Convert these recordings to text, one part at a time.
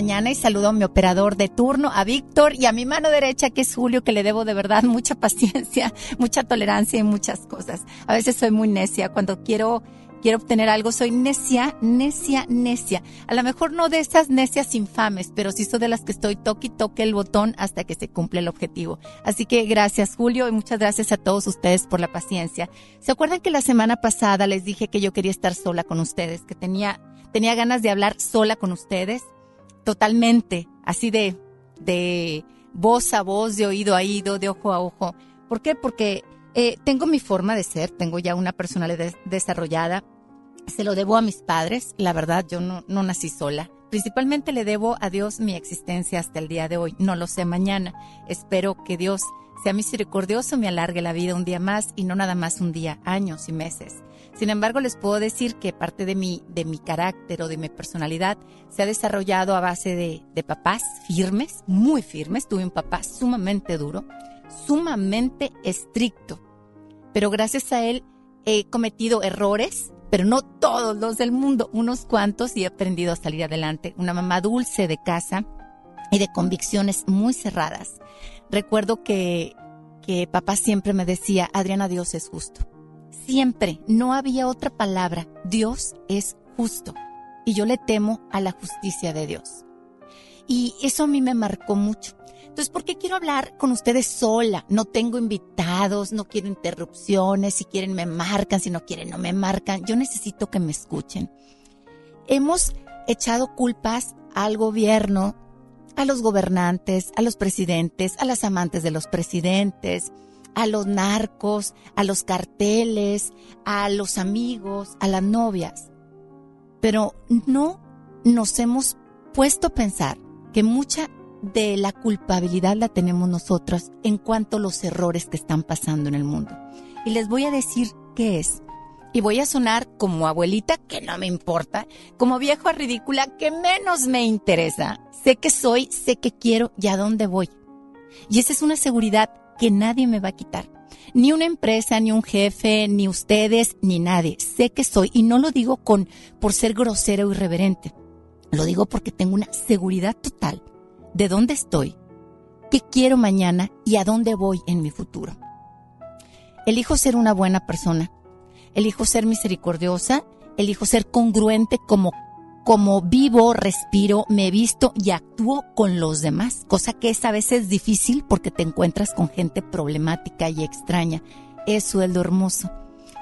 Y saludo a mi operador de turno, a Víctor y a mi mano derecha que es Julio, que le debo de verdad mucha paciencia, mucha tolerancia y muchas cosas. A veces soy muy necia cuando quiero quiero obtener algo, soy necia, necia, necia. A lo mejor no de esas necias infames, pero sí soy de las que estoy toque y toque el botón hasta que se cumple el objetivo. Así que gracias Julio y muchas gracias a todos ustedes por la paciencia. ¿Se acuerdan que la semana pasada les dije que yo quería estar sola con ustedes, que tenía, tenía ganas de hablar sola con ustedes? Totalmente, así de, de voz a voz, de oído a oído, de ojo a ojo. ¿Por qué? Porque eh, tengo mi forma de ser, tengo ya una personalidad desarrollada. Se lo debo a mis padres, la verdad, yo no, no nací sola. Principalmente le debo a Dios mi existencia hasta el día de hoy. No lo sé mañana. Espero que Dios sea misericordioso, me alargue la vida un día más y no nada más un día, años y meses. Sin embargo, les puedo decir que parte de mi, de mi carácter o de mi personalidad se ha desarrollado a base de, de papás firmes, muy firmes. Tuve un papá sumamente duro, sumamente estricto. pero gracias a él he cometido errores, pero no todos los del mundo, unos cuantos y he aprendido a salir adelante. Una mamá dulce de casa y de convicciones muy cerradas. Recuerdo que, que papá siempre me decía, Adriana, Dios es justo. Siempre, no había otra palabra, Dios es justo. Y yo le temo a la justicia de Dios. Y eso a mí me marcó mucho. Entonces, ¿por qué quiero hablar con ustedes sola? No tengo invitados, no quiero interrupciones, si quieren me marcan, si no quieren no me marcan. Yo necesito que me escuchen. Hemos echado culpas al gobierno, a los gobernantes, a los presidentes, a las amantes de los presidentes, a los narcos, a los carteles, a los amigos, a las novias. Pero no nos hemos puesto a pensar que mucha de la culpabilidad la tenemos nosotros en cuanto a los errores que están pasando en el mundo. Y les voy a decir qué es. Y voy a sonar como abuelita, que no me importa, como viejo ridícula, que menos me interesa. Sé que soy, sé que quiero y a dónde voy. Y esa es una seguridad que nadie me va a quitar. Ni una empresa, ni un jefe, ni ustedes, ni nadie. Sé que soy y no lo digo con por ser grosera o irreverente. Lo digo porque tengo una seguridad total de dónde estoy, qué quiero mañana y a dónde voy en mi futuro. Elijo ser una buena persona, elijo ser misericordiosa, elijo ser congruente como como vivo, respiro, me visto y actúo con los demás, cosa que es a veces difícil porque te encuentras con gente problemática y extraña. Eso es lo hermoso.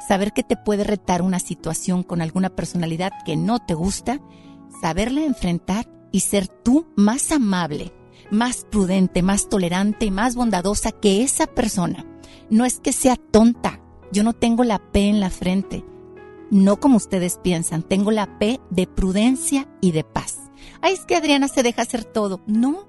Saber que te puede retar una situación con alguna personalidad que no te gusta, saberle enfrentar y ser tú más amable, más prudente, más tolerante y más bondadosa que esa persona. No es que sea tonta, yo no tengo la P en la frente, no como ustedes piensan, tengo la P de prudencia y de paz. Ay, es que Adriana se deja hacer todo. No,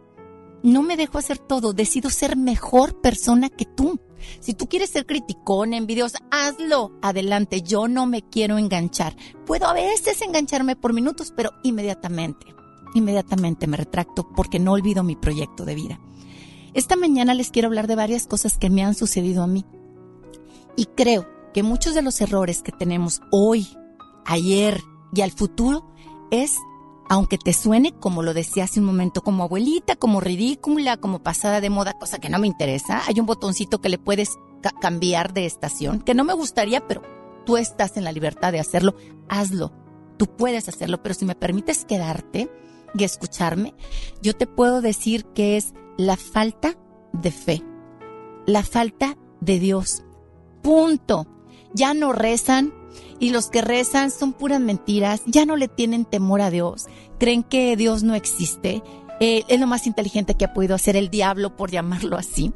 no me dejo hacer todo, decido ser mejor persona que tú. Si tú quieres ser criticón, envidiosa, hazlo. Adelante, yo no me quiero enganchar. Puedo a veces engancharme por minutos, pero inmediatamente inmediatamente me retracto porque no olvido mi proyecto de vida. Esta mañana les quiero hablar de varias cosas que me han sucedido a mí. Y creo que muchos de los errores que tenemos hoy, ayer y al futuro es, aunque te suene, como lo decía hace un momento, como abuelita, como ridícula, como pasada de moda, cosa que no me interesa, hay un botoncito que le puedes cambiar de estación, que no me gustaría, pero tú estás en la libertad de hacerlo, hazlo. Tú puedes hacerlo, pero si me permites quedarte, y escucharme, yo te puedo decir que es la falta de fe, la falta de Dios. Punto. Ya no rezan y los que rezan son puras mentiras, ya no le tienen temor a Dios, creen que Dios no existe. Eh, es lo más inteligente que ha podido hacer el diablo, por llamarlo así,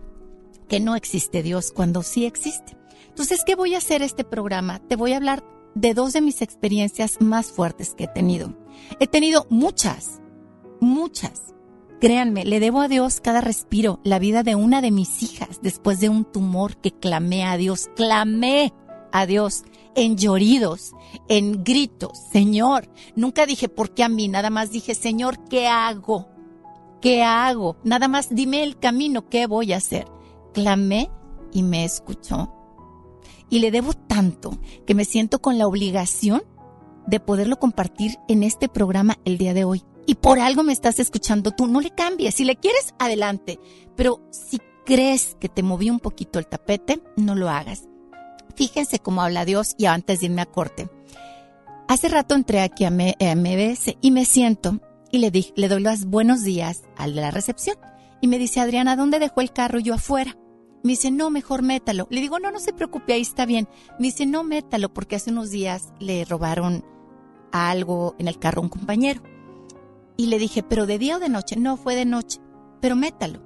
que no existe Dios cuando sí existe. Entonces, ¿qué voy a hacer este programa? Te voy a hablar de dos de mis experiencias más fuertes que he tenido. He tenido muchas, muchas. Créanme, le debo a Dios cada respiro, la vida de una de mis hijas después de un tumor que clamé a Dios, clamé a Dios en lloridos, en gritos, Señor. Nunca dije, ¿por qué a mí? Nada más dije, Señor, ¿qué hago? ¿Qué hago? Nada más dime el camino, ¿qué voy a hacer? Clamé y me escuchó. Y le debo tanto que me siento con la obligación de poderlo compartir en este programa el día de hoy y por algo me estás escuchando tú, no le cambies. Si le quieres, adelante. Pero si crees que te moví un poquito el tapete, no lo hagas. Fíjense cómo habla Dios y antes de irme a corte. Hace rato entré aquí a, MBS y me siento y le, di, le doy los buenos días al de la recepción. Y me dice, Adriana, ¿dónde dejó el carro yo afuera? Me dice, no, mejor métalo. Le digo, no, no se preocupe, ahí está bien. Me dice, no, métalo, porque hace unos días le robaron algo en el carro a un compañero. Y le dije, ¿pero de día o de noche? No, fue de noche. Pero métalo.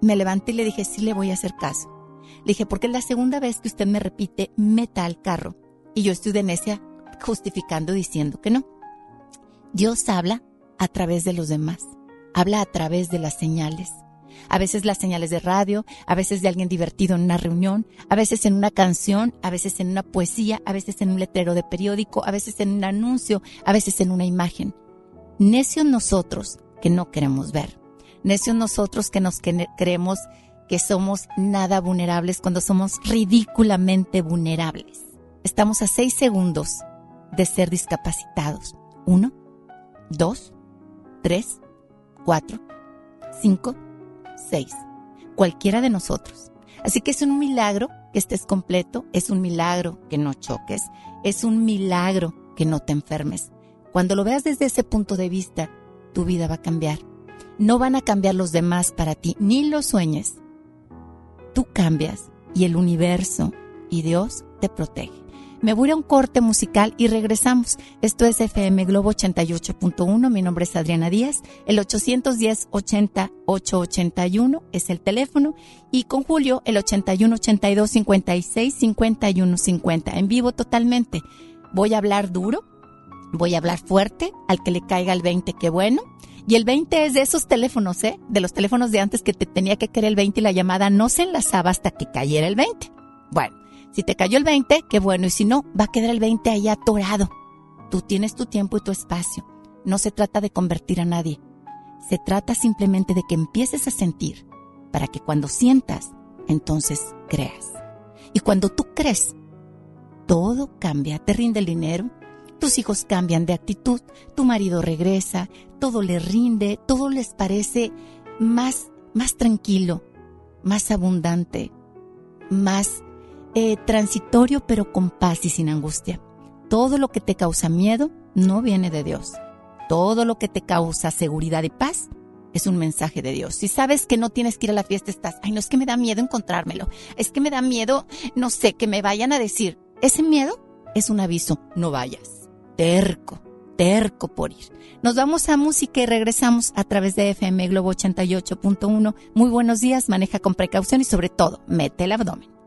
Me levanté y le dije, sí le voy a hacer caso. Le dije, porque es la segunda vez que usted me repite, meta al carro. Y yo estoy de necia justificando diciendo que no. Dios habla a través de los demás. Habla a través de las señales. A veces las señales de radio, a veces de alguien divertido en una reunión, a veces en una canción, a veces en una poesía, a veces en un letrero de periódico, a veces en un anuncio, a veces en una imagen. Necios nosotros que no queremos ver. Necios nosotros que nos creemos que somos nada vulnerables cuando somos ridículamente vulnerables. Estamos a seis segundos de ser discapacitados. Uno, dos, tres, cuatro, cinco, seis. Cualquiera de nosotros. Así que es un milagro que estés completo, es un milagro que no choques, es un milagro que no te enfermes. Cuando lo veas desde ese punto de vista, tu vida va a cambiar. No van a cambiar los demás para ti, ni los sueñes. Tú cambias y el universo y Dios te protege. Me voy a un corte musical y regresamos. Esto es FM Globo 88.1. Mi nombre es Adriana Díaz. El 810-80-881 es el teléfono. Y con Julio, el 81-82-56-51-50. En vivo totalmente. Voy a hablar duro. Voy a hablar fuerte. Al que le caiga el 20, qué bueno. Y el 20 es de esos teléfonos, ¿eh? De los teléfonos de antes que te tenía que caer el 20 y la llamada no se enlazaba hasta que cayera el 20. Bueno. Si te cayó el 20, qué bueno, y si no, va a quedar el 20 ahí atorado. Tú tienes tu tiempo y tu espacio. No se trata de convertir a nadie. Se trata simplemente de que empieces a sentir para que cuando sientas, entonces creas. Y cuando tú crees, todo cambia, te rinde el dinero, tus hijos cambian de actitud, tu marido regresa, todo le rinde, todo les parece más, más tranquilo, más abundante, más eh, transitorio pero con paz y sin angustia. Todo lo que te causa miedo no viene de Dios. Todo lo que te causa seguridad y paz es un mensaje de Dios. Si sabes que no tienes que ir a la fiesta, estás, ay, no es que me da miedo encontrármelo. Es que me da miedo, no sé, que me vayan a decir. Ese miedo es un aviso, no vayas. Terco, terco por ir. Nos vamos a música y regresamos a través de FM Globo 88.1. Muy buenos días, maneja con precaución y sobre todo, mete el abdomen.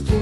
Christ.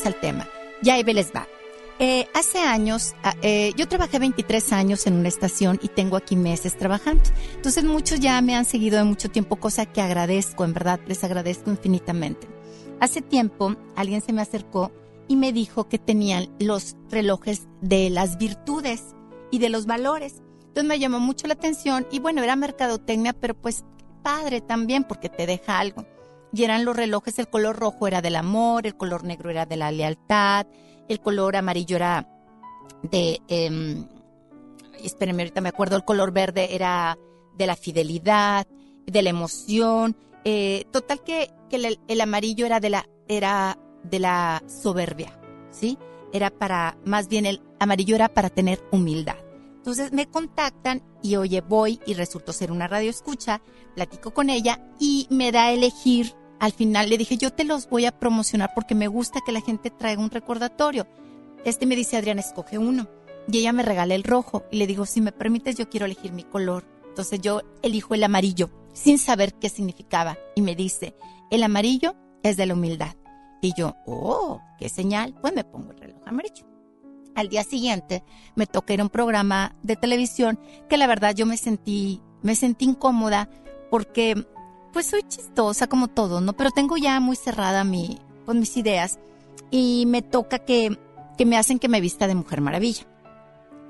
Regresamos al tema. Ya ahí les va. Eh, hace años, ah, eh, yo trabajé 23 años en una estación y tengo aquí meses trabajando. Entonces muchos ya me han seguido de mucho tiempo, cosa que agradezco, en verdad, les agradezco infinitamente. Hace tiempo alguien se me acercó y me dijo que tenían los relojes de las virtudes y de los valores. Entonces me llamó mucho la atención y bueno, era mercadotecnia, pero pues padre también porque te deja algo. Y eran los relojes, el color rojo era del amor, el color negro era de la lealtad, el color amarillo era de, eh, espérenme, ahorita me acuerdo, el color verde era de la fidelidad, de la emoción, eh, total que, el amarillo era de la, era de la soberbia, ¿sí? Era para, más bien el amarillo era para tener humildad. Entonces me contactan y oye, voy y resultó ser una radio escucha, platico con ella y me da a elegir. Al final le dije, yo te los voy a promocionar porque me gusta que la gente traiga un recordatorio. Este me dice, Adriana, escoge uno. Y ella me regala el rojo y le digo, si me permites, yo quiero elegir mi color. Entonces yo elijo el amarillo sin saber qué significaba. Y me dice, el amarillo es de la humildad. Y yo, oh, qué señal, pues me pongo el reloj amarillo. Al día siguiente me toca ir a un programa de televisión que la verdad yo me sentí, me sentí incómoda porque pues soy chistosa como todo, ¿no? Pero tengo ya muy cerrada mi, pues, mis ideas y me toca que, que me hacen que me vista de Mujer Maravilla.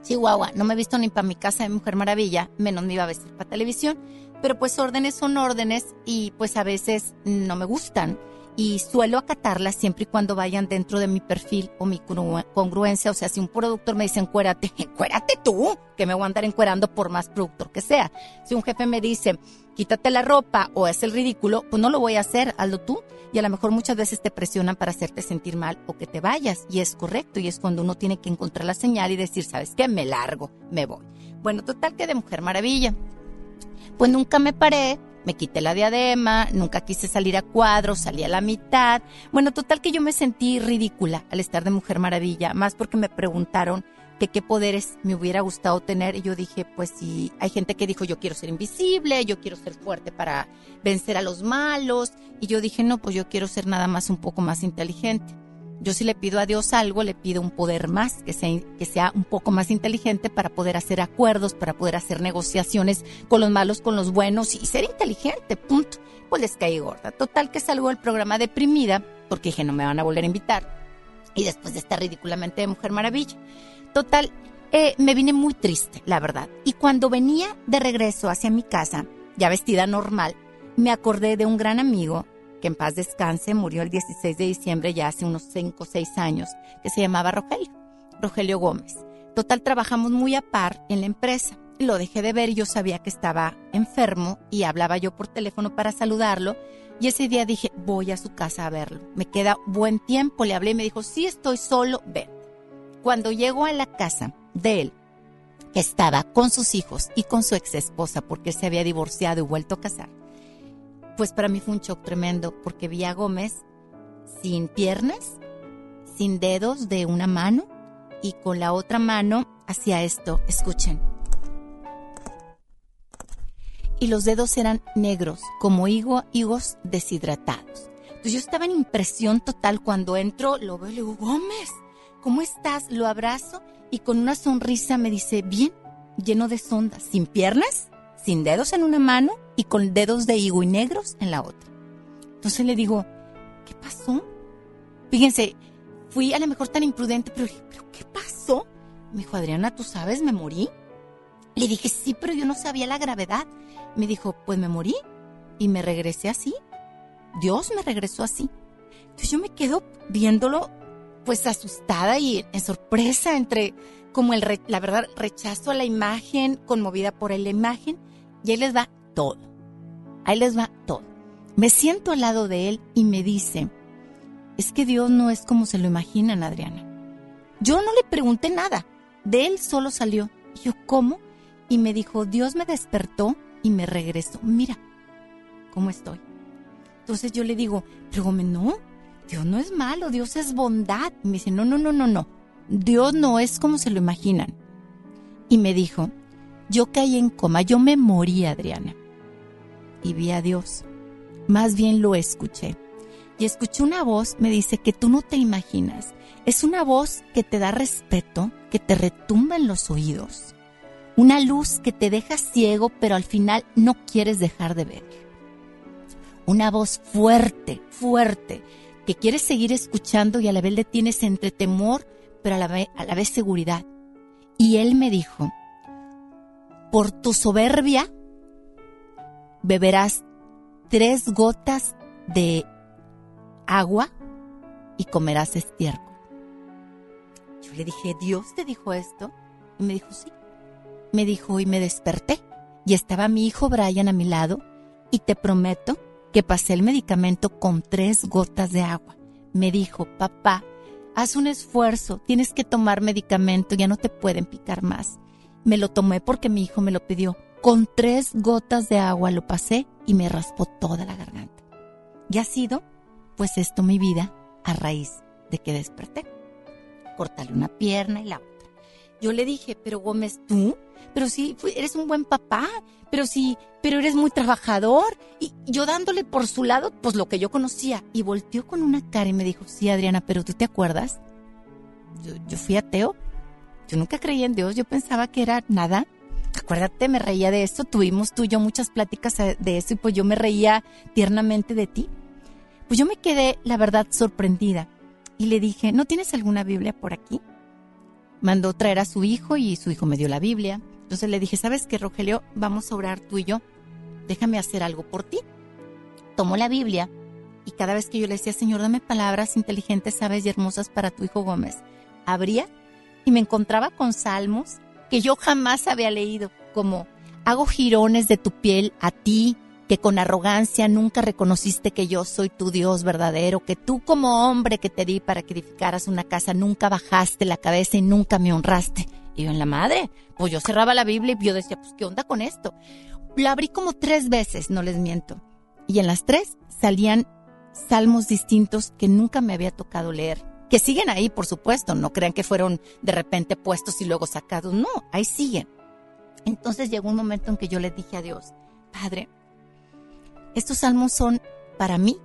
Chihuahua, no me he visto ni para mi casa de Mujer Maravilla, menos me iba a vestir para televisión, pero pues órdenes son órdenes y pues a veces no me gustan y suelo acatarlas siempre y cuando vayan dentro de mi perfil o mi congru- congruencia. O sea, si un productor me dice encuérate, encuérate tú, que me voy a andar encuerando por más productor que sea. Si un jefe me dice quítate la ropa o es el ridículo, pues no lo voy a hacer, hazlo tú. Y a lo mejor muchas veces te presionan para hacerte sentir mal o que te vayas. Y es correcto. Y es cuando uno tiene que encontrar la señal y decir, ¿sabes qué? Me largo, me voy. Bueno, total que de Mujer Maravilla. Pues nunca me paré me quité la diadema, nunca quise salir a cuadros, salí a la mitad. Bueno, total que yo me sentí ridícula al estar de Mujer Maravilla, más porque me preguntaron que qué poderes me hubiera gustado tener y yo dije, pues sí, hay gente que dijo, yo quiero ser invisible, yo quiero ser fuerte para vencer a los malos y yo dije, no, pues yo quiero ser nada más un poco más inteligente. Yo si le pido a Dios algo, le pido un poder más, que sea, que sea un poco más inteligente para poder hacer acuerdos, para poder hacer negociaciones con los malos, con los buenos y ser inteligente, punto. Pues les caí gorda. Total que salgo del programa deprimida, porque dije, no me van a volver a invitar. Y después de estar ridículamente de Mujer Maravilla. Total, eh, me vine muy triste, la verdad. Y cuando venía de regreso hacia mi casa, ya vestida normal, me acordé de un gran amigo que en paz descanse, murió el 16 de diciembre ya hace unos 5 o 6 años, que se llamaba Rogelio, Rogelio Gómez. Total, trabajamos muy a par en la empresa. Lo dejé de ver y yo sabía que estaba enfermo y hablaba yo por teléfono para saludarlo. Y ese día dije, voy a su casa a verlo. Me queda buen tiempo, le hablé y me dijo, sí estoy solo, ven. Cuando llego a la casa de él, que estaba con sus hijos y con su ex esposa porque se había divorciado y vuelto a casar, pues para mí fue un shock tremendo porque vi a Gómez sin piernas, sin dedos de una mano y con la otra mano hacía esto. Escuchen. Y los dedos eran negros, como higo, higos deshidratados. Entonces yo estaba en impresión total cuando entro, lo veo y le digo, Gómez, ¿cómo estás? Lo abrazo y con una sonrisa me dice, bien, lleno de sondas, sin piernas, sin dedos en una mano y con dedos de higo y negros en la otra. Entonces le digo, ¿qué pasó? Fíjense, fui a lo mejor tan imprudente, pero dije, ¿pero qué pasó? Me dijo, Adriana, ¿tú sabes? ¿Me morí? Le dije, sí, pero yo no sabía la gravedad. Me dijo, pues me morí y me regresé así. Dios me regresó así. Entonces yo me quedo viéndolo, pues asustada y en sorpresa entre como el, la verdad, rechazo a la imagen, conmovida por la imagen y ahí les va todo. Ahí les va todo. Me siento al lado de él y me dice, es que Dios no es como se lo imaginan, Adriana. Yo no le pregunté nada. De él solo salió. Y yo, ¿cómo? Y me dijo, Dios me despertó y me regresó. Mira, ¿cómo estoy? Entonces yo le digo, pero no, Dios no es malo, Dios es bondad. Y me dice, no, no, no, no, no. Dios no es como se lo imaginan. Y me dijo, yo caí en coma, yo me morí, Adriana. Y vi a Dios. Más bien lo escuché. Y escuché una voz, me dice, que tú no te imaginas. Es una voz que te da respeto, que te retumba en los oídos. Una luz que te deja ciego, pero al final no quieres dejar de ver. Una voz fuerte, fuerte, que quieres seguir escuchando y a la vez le tienes entre temor, pero a la vez, a la vez seguridad. Y él me dijo, por tu soberbia beberás tres gotas de agua y comerás estiércol. Yo le dije, ¿Dios te dijo esto? Y me dijo, sí. Me dijo, y me desperté. Y estaba mi hijo Brian a mi lado y te prometo que pasé el medicamento con tres gotas de agua. Me dijo, papá, haz un esfuerzo, tienes que tomar medicamento, ya no te pueden picar más. Me lo tomé porque mi hijo me lo pidió. Con tres gotas de agua lo pasé y me raspó toda la garganta. Y ha sido, pues esto mi vida a raíz de que desperté. Cortarle una pierna y la otra. Yo le dije, pero Gómez, tú, pero sí, eres un buen papá, pero sí, pero eres muy trabajador. Y yo dándole por su lado, pues lo que yo conocía. Y volteó con una cara y me dijo, sí, Adriana, pero tú te acuerdas. Yo, yo fui ateo yo nunca creía en Dios, yo pensaba que era nada. Acuérdate, me reía de eso, tuvimos tú y yo muchas pláticas eh, de eso y pues yo me reía tiernamente de ti. Pues yo me quedé, la verdad, sorprendida y le dije, ¿no tienes alguna Biblia por aquí? Mandó traer a su hijo y su hijo me dio la Biblia. Entonces le dije, ¿sabes qué, Rogelio? Vamos a orar tú y yo. Déjame hacer algo por ti. Tomó la Biblia y cada vez que yo le decía, Señor, dame palabras inteligentes, sabes y hermosas para tu hijo Gómez, abría y me encontraba con salmos que yo jamás había leído, como hago jirones de tu piel a ti, que con arrogancia nunca reconociste que yo soy tu Dios verdadero, que tú como hombre que te di para que edificaras una casa nunca bajaste la cabeza y nunca me honraste. En la madre, pues yo cerraba la Biblia y yo decía, pues ¿qué onda con esto? Lo abrí como tres veces, no les miento. Y en las tres salían salmos distintos que nunca me había tocado leer. Que siguen ahí, por supuesto, no crean que fueron de repente puestos y luego sacados. No, ahí siguen. Entonces llegó un momento en que yo le dije a Dios, Padre, estos salmos son para mí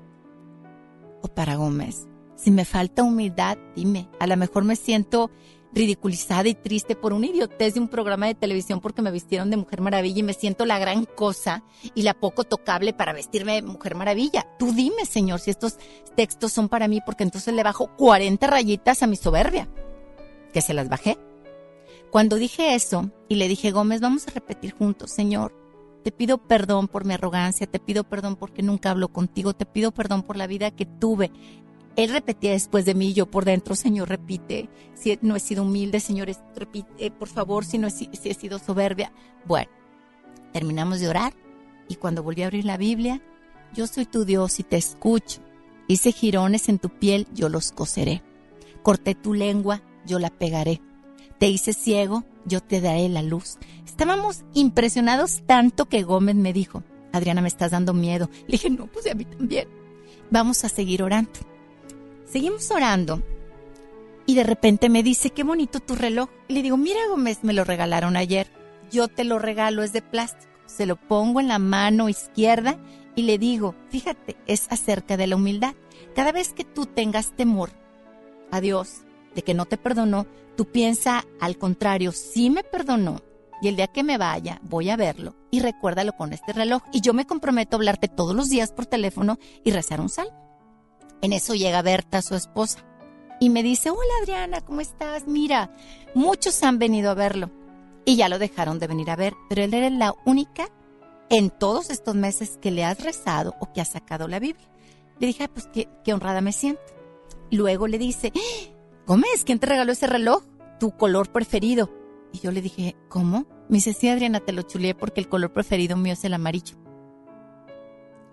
o para Gómez. Si me falta humildad, dime. A lo mejor me siento ridiculizada y triste por una idiotez de un programa de televisión porque me vistieron de Mujer Maravilla y me siento la gran cosa y la poco tocable para vestirme de Mujer Maravilla. Tú dime, Señor, si estos textos son para mí porque entonces le bajo 40 rayitas a mi soberbia. Que se las bajé. Cuando dije eso y le dije, Gómez, vamos a repetir juntos, Señor, te pido perdón por mi arrogancia, te pido perdón porque nunca hablo contigo, te pido perdón por la vida que tuve. Él repetía después de mí, yo por dentro, Señor, repite, si no he sido humilde, Señor, repite, eh, por favor, si no he, si he sido soberbia. Bueno, terminamos de orar y cuando volví a abrir la Biblia, yo soy tu Dios y te escucho. Hice jirones en tu piel, yo los coseré. Corté tu lengua, yo la pegaré te hice ciego, yo te daré la luz. Estábamos impresionados tanto que Gómez me dijo, Adriana, me estás dando miedo. Le dije, no, pues a mí también. Vamos a seguir orando. Seguimos orando y de repente me dice, qué bonito tu reloj. le digo, mira Gómez, me lo regalaron ayer. Yo te lo regalo, es de plástico. Se lo pongo en la mano izquierda y le digo, fíjate, es acerca de la humildad. Cada vez que tú tengas temor a Dios, de que no te perdonó, tú piensa al contrario, sí me perdonó y el día que me vaya voy a verlo y recuérdalo con este reloj y yo me comprometo a hablarte todos los días por teléfono y rezar un salmo. En eso llega Berta, su esposa, y me dice, hola Adriana, ¿cómo estás? Mira, muchos han venido a verlo y ya lo dejaron de venir a ver, pero él era la única en todos estos meses que le has rezado o que has sacado la Biblia. Le dije, pues qué, qué honrada me siento. Luego le dice, Gómez, ¿quién te regaló ese reloj? Tu color preferido. Y yo le dije, ¿cómo? Me dice, sí, Adriana, te lo chuleé porque el color preferido mío es el amarillo.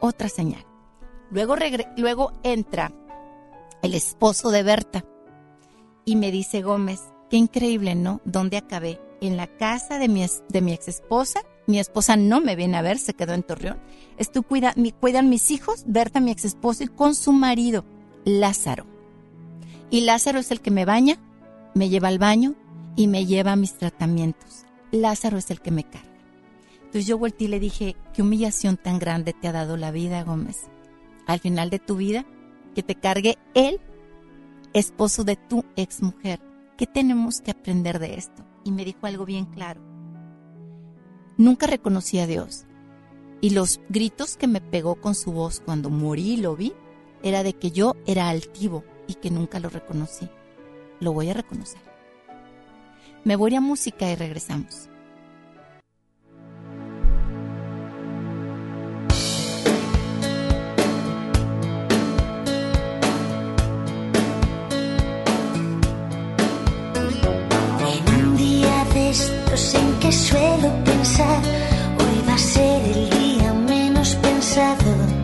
Otra señal. Luego, luego entra el esposo de Berta y me dice, Gómez, qué increíble, ¿no? ¿Dónde acabé? En la casa de mi, de mi ex esposa. Mi esposa no me viene a ver, se quedó en Torreón. Estoy cuida, cuidan mis hijos, Berta, mi ex esposo, y con su marido, Lázaro. Y Lázaro es el que me baña, me lleva al baño y me lleva a mis tratamientos. Lázaro es el que me carga. Entonces yo volteé y le dije, qué humillación tan grande te ha dado la vida, Gómez. Al final de tu vida, que te cargue él, esposo de tu exmujer. ¿Qué tenemos que aprender de esto? Y me dijo algo bien claro. Nunca reconocí a Dios. Y los gritos que me pegó con su voz cuando morí y lo vi, era de que yo era altivo, y que nunca lo reconocí. Lo voy a reconocer. Me voy a música y regresamos. De estos en que suelo pensar, hoy va a ser el día menos pensado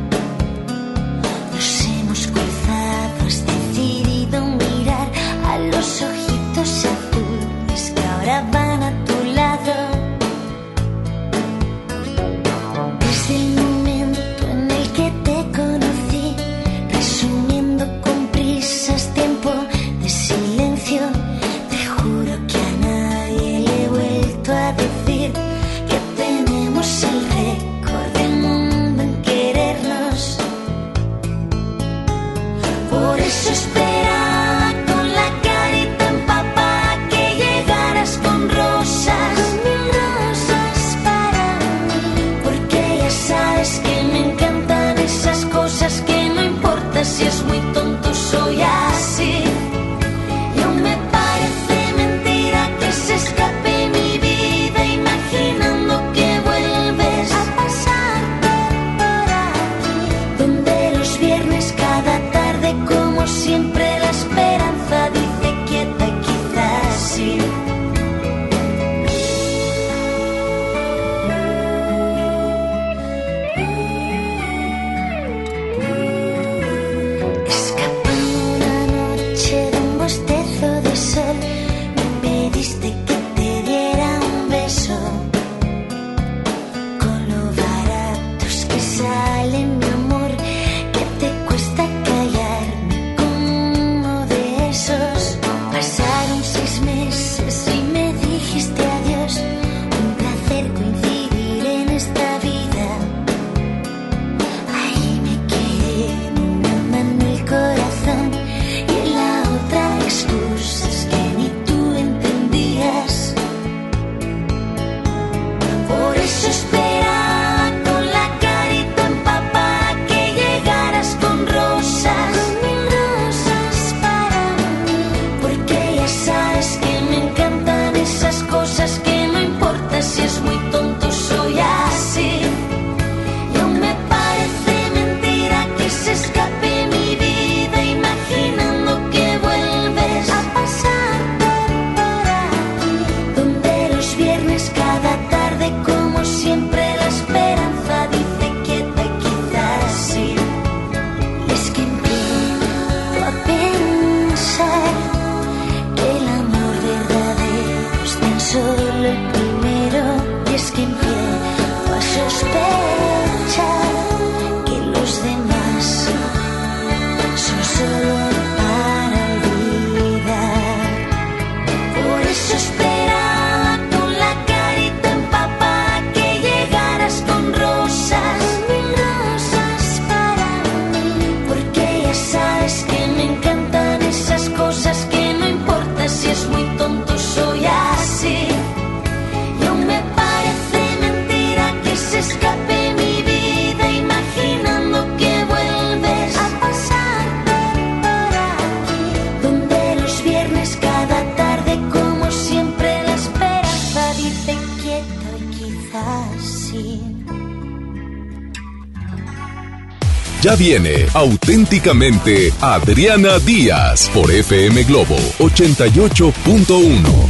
Ya viene auténticamente Adriana Díaz por FM Globo 88.1.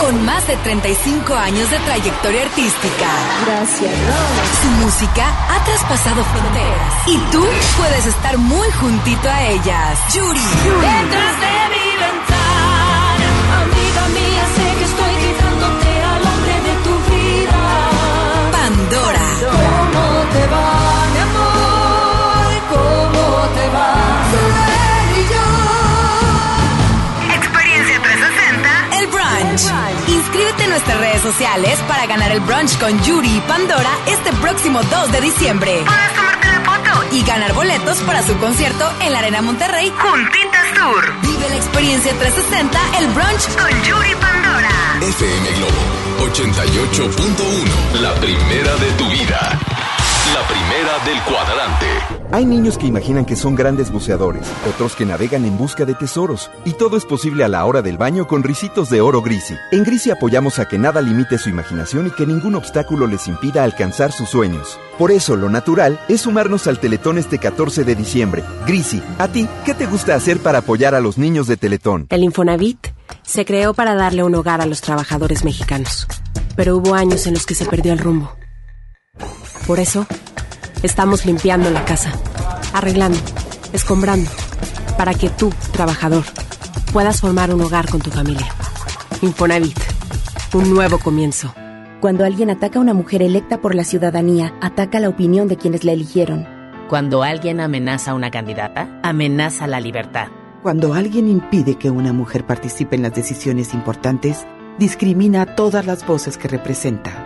Con más de 35 años de trayectoria artística. Gracias, Su música ha traspasado fronteras. Y tú puedes estar muy juntito a ellas. Yuri. Detrás de nuestras redes sociales para ganar el brunch con Yuri y Pandora este próximo 2 de diciembre. Puedes tomarte la foto y ganar boletos para su concierto en la Arena Monterrey Juntitas Tour. Vive la experiencia 360, el brunch con Yuri Pandora. FM Globo 88.1. La primera de tu vida. La primera del cuadrante. Hay niños que imaginan que son grandes buceadores, otros que navegan en busca de tesoros, y todo es posible a la hora del baño con risitos de oro Grisi. En Grisi apoyamos a que nada limite su imaginación y que ningún obstáculo les impida alcanzar sus sueños. Por eso, lo natural es sumarnos al Teletón este 14 de diciembre. Grisi, ¿a ti qué te gusta hacer para apoyar a los niños de Teletón? El Infonavit se creó para darle un hogar a los trabajadores mexicanos, pero hubo años en los que se perdió el rumbo. Por eso, estamos limpiando la casa, arreglando, escombrando, para que tú, trabajador, puedas formar un hogar con tu familia. Infonavit, un nuevo comienzo. Cuando alguien ataca a una mujer electa por la ciudadanía, ataca la opinión de quienes la eligieron. Cuando alguien amenaza a una candidata, amenaza la libertad. Cuando alguien impide que una mujer participe en las decisiones importantes, discrimina a todas las voces que representa.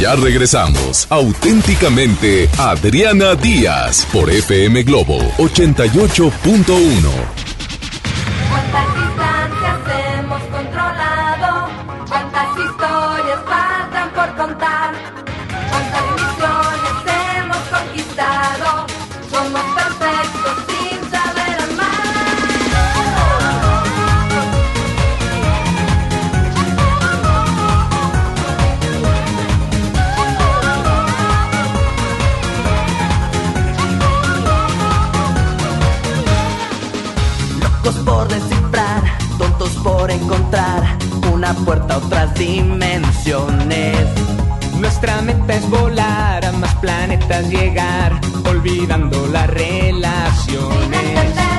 Ya regresamos. Auténticamente Adriana Díaz por FM Globo 88.1. una puerta a otras dimensiones. Nuestra meta es volar a más planetas llegar, olvidando las relaciones.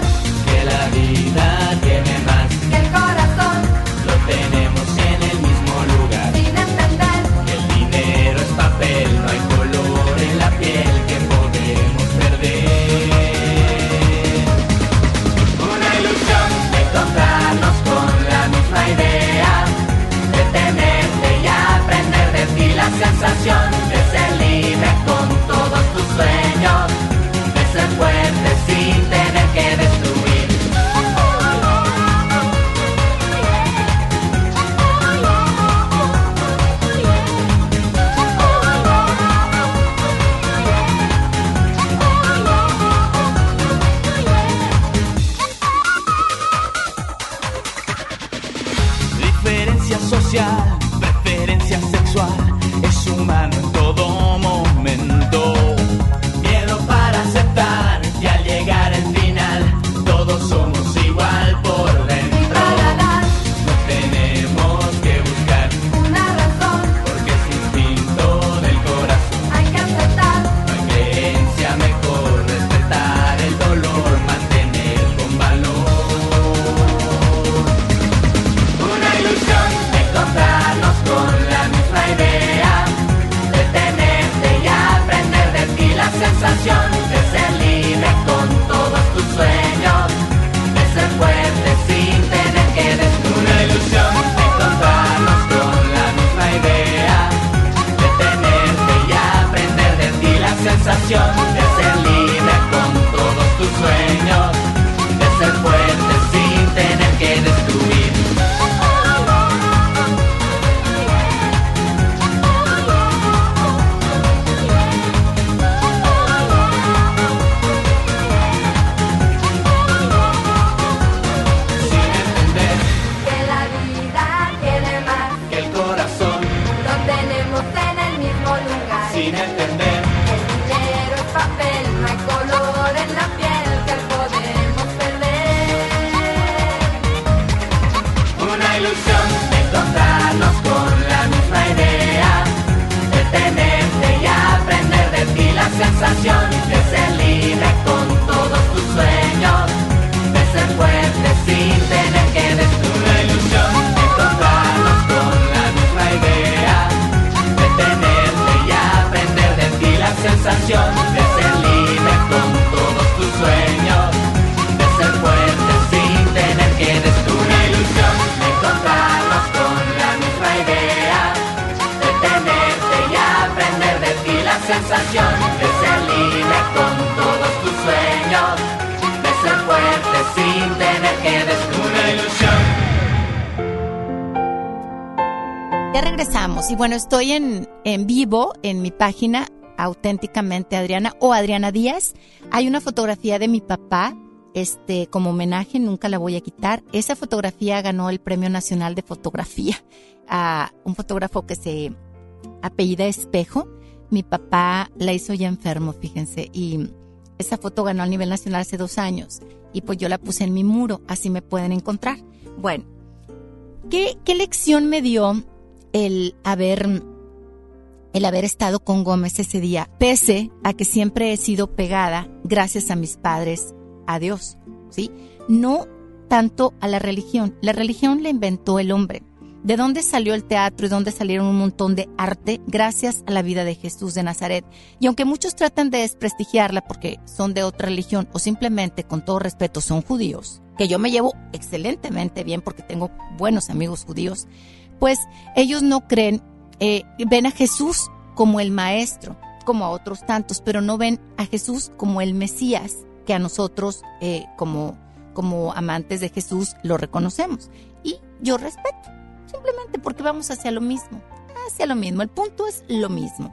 Regresamos y bueno, estoy en, en vivo en mi página auténticamente Adriana o Adriana Díaz. Hay una fotografía de mi papá, este, como homenaje, nunca la voy a quitar. Esa fotografía ganó el Premio Nacional de Fotografía a un fotógrafo que se apellida Espejo. Mi papá la hizo ya enfermo, fíjense, y esa foto ganó a nivel nacional hace dos años y pues yo la puse en mi muro, así me pueden encontrar. Bueno, ¿qué, qué lección me dio el haber el haber estado con Gómez ese día, pese a que siempre he sido pegada, gracias a mis padres, a Dios, ¿sí? No tanto a la religión. La religión la inventó el hombre. ¿De dónde salió el teatro y dónde salieron un montón de arte? Gracias a la vida de Jesús de Nazaret. Y aunque muchos tratan de desprestigiarla porque son de otra religión o simplemente, con todo respeto, son judíos, que yo me llevo excelentemente bien porque tengo buenos amigos judíos, pues ellos no creen, eh, ven a Jesús como el maestro, como a otros tantos, pero no ven a Jesús como el Mesías, que a nosotros eh, como, como amantes de Jesús lo reconocemos. Y yo respeto, simplemente porque vamos hacia lo mismo, hacia lo mismo, el punto es lo mismo.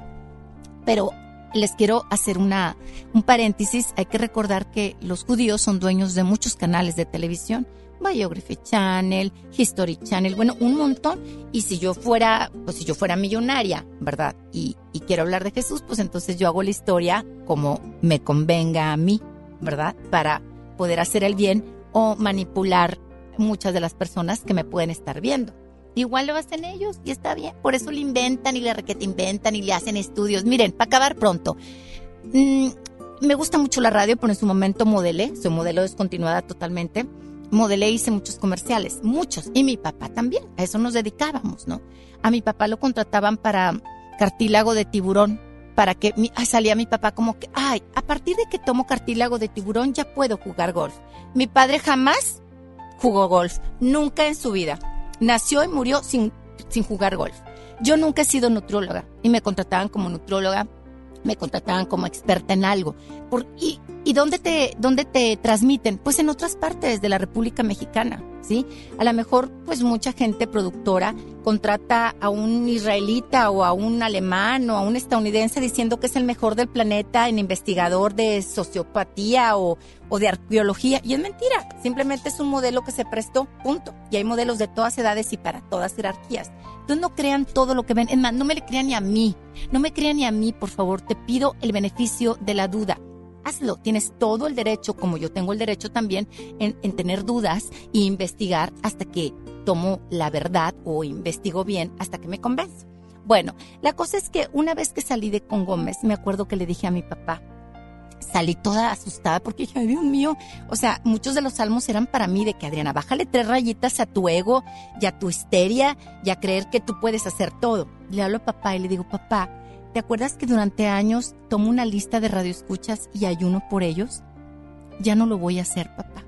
Pero les quiero hacer una, un paréntesis, hay que recordar que los judíos son dueños de muchos canales de televisión, Biography Channel, History Channel, bueno, un montón. Y si yo fuera, pues si yo fuera millonaria, ¿verdad? Y, quiero hablar de Jesús, pues entonces yo hago la historia como me convenga a mí, ¿verdad? Para poder hacer el bien o manipular muchas de las personas que me pueden estar viendo. Igual lo hacen ellos y está bien. Por eso le inventan y le requete inventan y le hacen estudios. Miren, para acabar pronto. mm, me gusta mucho la radio, pero en su momento modelé, soy modelo descontinuada totalmente. Modelé, hice muchos comerciales, muchos. Y mi papá también, a eso nos dedicábamos, ¿no? A mi papá lo contrataban para cartílago de tiburón, para que mi- salía mi papá como que, ay, a partir de que tomo cartílago de tiburón ya puedo jugar golf. Mi padre jamás jugó golf, nunca en su vida. Nació y murió sin, sin jugar golf. Yo nunca he sido nutrióloga y me contrataban como nutrióloga, me contrataban como experta en algo. Por, y, ¿Y dónde te, dónde te transmiten? Pues en otras partes de la República Mexicana, A lo mejor, pues mucha gente productora contrata a un israelita o a un alemán o a un estadounidense diciendo que es el mejor del planeta en investigador de sociopatía o, o de arqueología. Y es mentira, simplemente es un modelo que se prestó, punto. Y hay modelos de todas edades y para todas jerarquías. Entonces no crean todo lo que ven. Es más, no me le crean ni a mí. No me crean ni a mí, por favor. Te pido el beneficio de la duda hazlo. Tienes todo el derecho, como yo tengo el derecho también, en, en, tener dudas e investigar hasta que tomo la verdad o investigo bien hasta que me convenzo. Bueno, la cosa es que una vez que salí de con Gómez, me acuerdo que le dije a mi papá, salí toda asustada porque dije, Dios mío, o sea, muchos de los salmos eran para mí de que Adriana, bájale tres rayitas a tu ego y a tu histeria y a creer que tú puedes hacer todo. Le hablo a papá y le digo, papá, ¿Te acuerdas que durante años tomo una lista de radioescuchas y ayuno por ellos? Ya no lo voy a hacer, papá.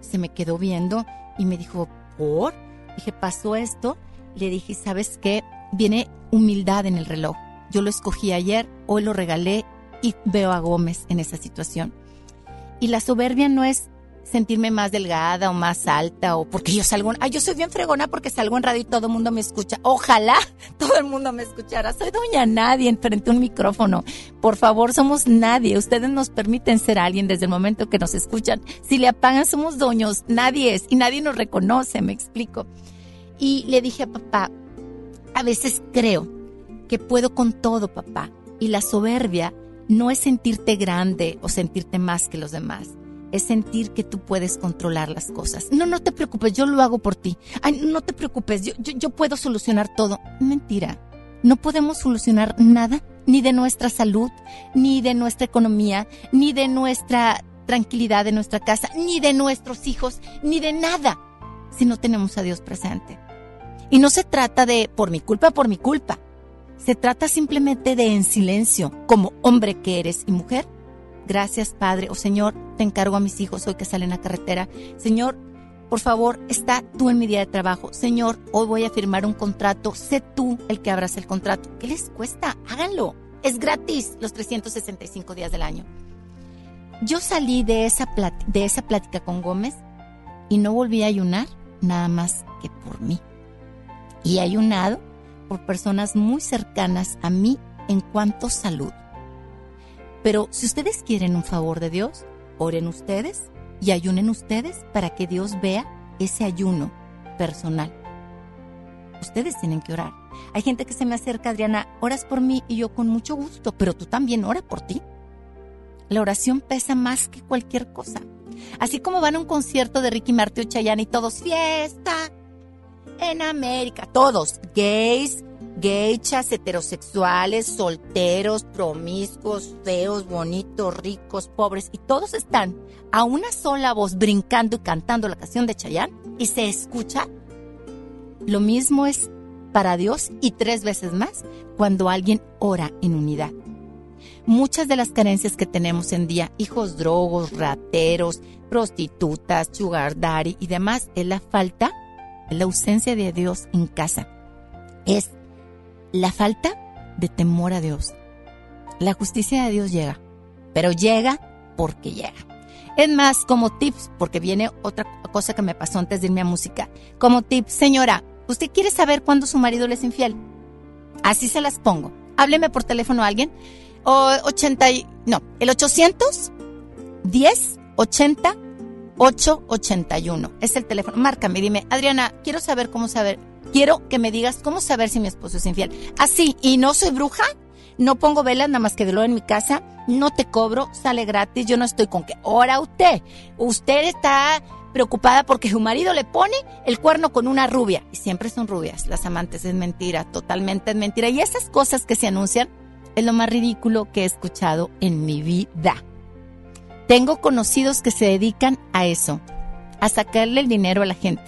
Se me quedó viendo y me dijo, ¿por? Dije, pasó esto. Le dije, ¿sabes qué? Viene humildad en el reloj. Yo lo escogí ayer, hoy lo regalé y veo a Gómez en esa situación. Y la soberbia no es sentirme más delgada o más alta o porque yo salgo, ay, yo soy bien fregona porque salgo en radio y todo el mundo me escucha. Ojalá todo el mundo me escuchara. Soy doña nadie frente a un micrófono. Por favor, somos nadie. Ustedes nos permiten ser alguien desde el momento que nos escuchan. Si le apagan, somos doños. Nadie es y nadie nos reconoce, me explico. Y le dije a papá, a veces creo que puedo con todo, papá. Y la soberbia no es sentirte grande o sentirte más que los demás es sentir que tú puedes controlar las cosas. No, no te preocupes, yo lo hago por ti. No te preocupes, yo, yo, yo puedo solucionar todo. Mentira. No podemos solucionar nada, ni de nuestra salud, ni de nuestra economía, ni de nuestra tranquilidad de nuestra casa, ni de nuestros hijos, ni de nada, si no tenemos a Dios presente. Y no se trata de por mi culpa, por mi culpa. Se trata simplemente de en silencio, como hombre que eres y mujer, Gracias, Padre. O Señor, te encargo a mis hijos hoy que salen a carretera. Señor, por favor, está tú en mi día de trabajo. Señor, hoy voy a firmar un contrato. Sé tú el que abras el contrato. ¿Qué les cuesta? Háganlo. Es gratis los 365 días del año. Yo salí de esa, de esa plática con Gómez y no volví a ayunar nada más que por mí. Y he ayunado por personas muy cercanas a mí en cuanto a salud. Pero si ustedes quieren un favor de Dios, oren ustedes y ayunen ustedes para que Dios vea ese ayuno personal. Ustedes tienen que orar. Hay gente que se me acerca, Adriana, oras por mí y yo con mucho gusto, pero tú también ora por ti. La oración pesa más que cualquier cosa. Así como van a un concierto de Ricky Martin o Chayanne y todos fiesta en América, todos gays, gaychas, heterosexuales, solteros, promiscuos, feos, bonitos, ricos, pobres, y todos están a una sola voz brincando y cantando la canción de Chayanne y se escucha. Lo mismo es para Dios y tres veces más cuando alguien ora en unidad. Muchas de las carencias que tenemos en día, hijos drogos, rateros, prostitutas, sugar daddy y demás, es la falta, la ausencia de Dios en casa. Es la falta de temor a Dios. La justicia de Dios llega, pero llega porque llega. Es más, como tips, porque viene otra cosa que me pasó antes de irme a música. Como tips, señora, ¿usted quiere saber cuándo su marido le es infiel? Así se las pongo. Hábleme por teléfono a alguien. O 80, no, el 800 10 80 881. Es el teléfono. Márcame, dime, Adriana, quiero saber cómo saber quiero que me digas cómo saber si mi esposo es infiel. Así, y no soy bruja, no pongo velas nada más que de lo en mi casa, no te cobro, sale gratis, yo no estoy con que, ahora usted, usted está preocupada porque su marido le pone el cuerno con una rubia. Y siempre son rubias, las amantes, es mentira, totalmente es mentira. Y esas cosas que se anuncian es lo más ridículo que he escuchado en mi vida. Tengo conocidos que se dedican a eso, a sacarle el dinero a la gente.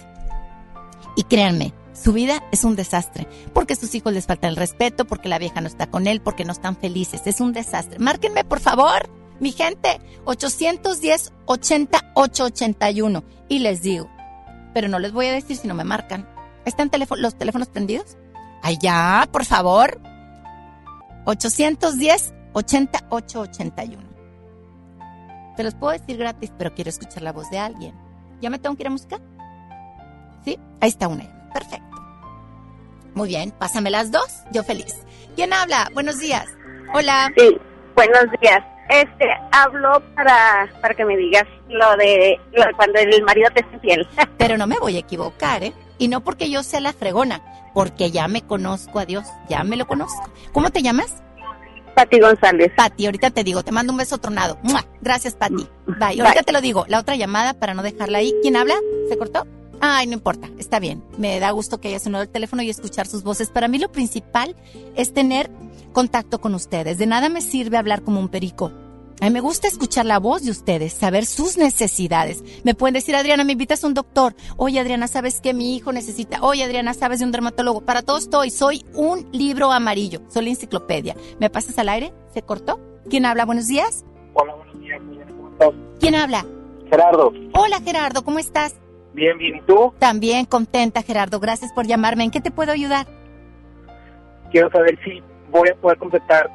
Y créanme, su vida es un desastre, porque sus hijos les falta el respeto, porque la vieja no está con él, porque no están felices. Es un desastre. Márquenme, por favor, mi gente, 810 8881 y les digo, pero no les voy a decir si no me marcan. ¿Están los teléfonos prendidos? Ay, ya, por favor. 810 8881. Te los puedo decir gratis, pero quiero escuchar la voz de alguien. ¿Ya me tengo que ir a música? ¿Sí? Ahí está una. Perfecto. Muy bien, pásame las dos. Yo feliz. ¿Quién habla? Buenos días. Hola. Sí, buenos días. Este, hablo para, para que me digas lo de lo cuando el marido te es infiel. Pero no me voy a equivocar, ¿eh? Y no porque yo sea la fregona, porque ya me conozco a Dios, ya me lo conozco. ¿Cómo te llamas? Pati González. Pati, ahorita te digo, te mando un beso tronado. ¡Mua! Gracias, Pati. Bye. Ahorita te lo digo, la otra llamada para no dejarla ahí. ¿Quién habla? ¿Se cortó? Ay, no importa, está bien. Me da gusto que haya sonado el teléfono y escuchar sus voces. Para mí lo principal es tener contacto con ustedes. De nada me sirve hablar como un perico. A mí me gusta escuchar la voz de ustedes, saber sus necesidades. Me pueden decir, Adriana, me invitas a un doctor. Oye, Adriana, ¿sabes qué mi hijo necesita? Oye, Adriana, ¿sabes de un dermatólogo? Para todo estoy. Soy un libro amarillo. Soy la enciclopedia. ¿Me pasas al aire? ¿Se cortó? ¿Quién habla? Buenos días. Hola, buenos días. ¿Cómo estás? ¿Quién habla? Gerardo. Hola, Gerardo. ¿Cómo estás? Bien, bien. ¿Y tú? También contenta, Gerardo. Gracias por llamarme. ¿En qué te puedo ayudar? Quiero saber si voy a poder completar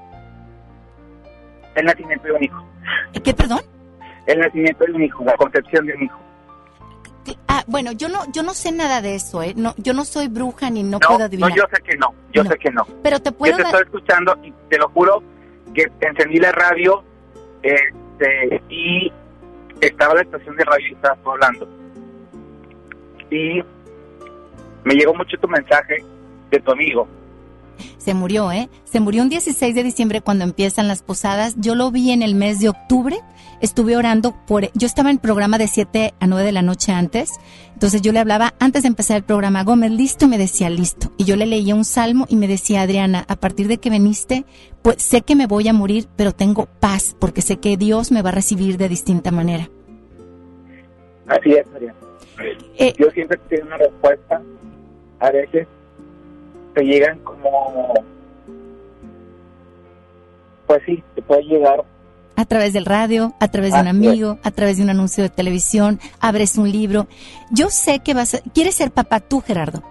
el nacimiento de un hijo. ¿Qué, perdón? El nacimiento de un hijo, la concepción de un hijo. Ah, bueno, yo no, yo no sé nada de eso, ¿eh? No, yo no soy bruja ni no, No, puedo no, adivinar. yo sé que no. Yo sé que no. Pero te puedo Yo te dar- estoy escuchando y te lo juro que encendí la radio este, y estaba la estación de radio y estabas hablando. Y me llegó mucho tu mensaje de tu amigo. Se murió, ¿eh? Se murió un 16 de diciembre cuando empiezan las posadas. Yo lo vi en el mes de octubre. Estuve orando por... Yo estaba en el programa de 7 a 9 de la noche antes. Entonces yo le hablaba antes de empezar el programa, Gómez, listo, y me decía, listo. Y yo le leía un salmo y me decía, Adriana, a partir de que viniste, pues sé que me voy a morir, pero tengo paz, porque sé que Dios me va a recibir de distinta manera. Así es, Mariana. Eh, Yo siempre tengo una respuesta. A veces te llegan como... Pues sí, te puede llegar a través del radio, a través de un amigo, a través de un anuncio de televisión, abres un libro. Yo sé que vas a... ¿Quieres ser papá tú, Gerardo?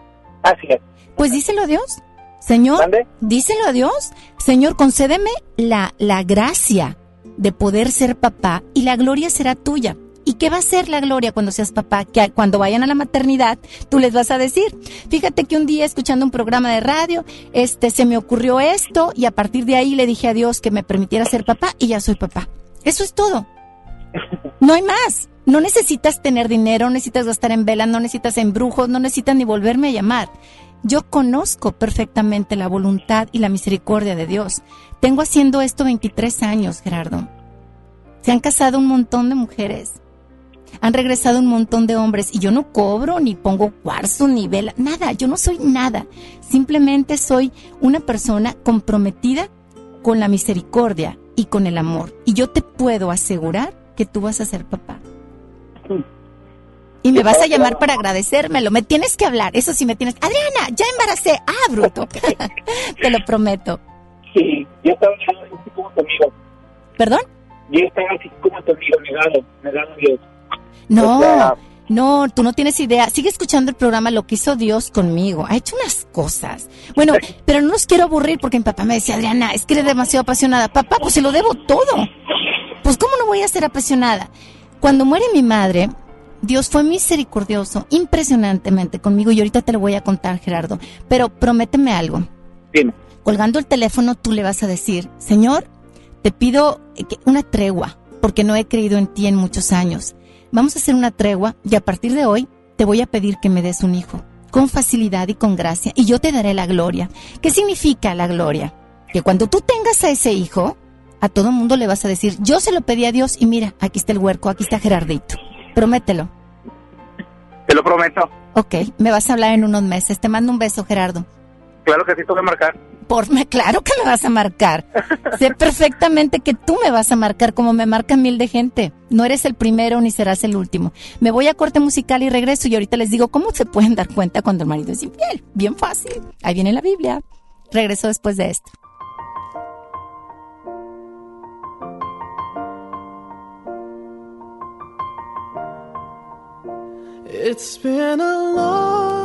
Así es. Pues díselo a Dios. Señor, díselo a Dios. Señor, concédeme la, la gracia de poder ser papá y la gloria será tuya. ¿Y qué va a ser la gloria cuando seas papá? Que cuando vayan a la maternidad, tú les vas a decir, fíjate que un día escuchando un programa de radio, este, se me ocurrió esto y a partir de ahí le dije a Dios que me permitiera ser papá y ya soy papá. Eso es todo. No hay más. No necesitas tener dinero, no necesitas gastar en velas, no necesitas en brujos, no necesitas ni volverme a llamar. Yo conozco perfectamente la voluntad y la misericordia de Dios. Tengo haciendo esto 23 años, Gerardo. Se han casado un montón de mujeres. Han regresado un montón de hombres y yo no cobro, ni pongo cuarzo, ni vela, nada. Yo no soy nada. Simplemente soy una persona comprometida con la misericordia y con el amor. Y yo te puedo asegurar que tú vas a ser papá. Y me vas a llamar para agradecérmelo. Me tienes que hablar. Eso sí me tienes. Adriana, ya embaracé. Ah, bruto. te lo prometo. Sí, yo estaba así como tu amigo. ¿Perdón? Yo estaba así como tu amigo, negado, negado Dios. No, O sea- no, tú no tienes idea. Sigue escuchando el programa Lo que hizo Dios conmigo. Ha hecho unas cosas. Bueno, pero no los quiero aburrir porque mi papá me decía, Adriana, es que eres demasiado apasionada. Papá, pues se lo debo todo. Pues ¿cómo no voy a ser apasionada? Cuando muere mi madre, Dios fue misericordioso, impresionantemente conmigo y ahorita te lo voy a contar, Gerardo. Pero prométeme algo. Dime. Colgando el teléfono, tú le vas a decir, Señor, te pido una tregua, porque no he creído en ti en muchos años. Vamos a hacer una tregua y a partir de hoy te voy a pedir que me des un hijo, con facilidad y con gracia, y yo te daré la gloria. ¿Qué significa la gloria? Que cuando tú tengas a ese hijo, a todo mundo le vas a decir, yo se lo pedí a Dios y mira, aquí está el huerco, aquí está Gerardito. Promételo. Te lo prometo. Ok, me vas a hablar en unos meses. Te mando un beso, Gerardo. Claro que sí, te voy a marcar. Por claro que me vas a marcar. sé perfectamente que tú me vas a marcar como me marcan mil de gente. No eres el primero ni serás el último. Me voy a corte musical y regreso y ahorita les digo cómo se pueden dar cuenta cuando el marido es infiel. Bien fácil. Ahí viene la Biblia. Regreso después de esto. It's been a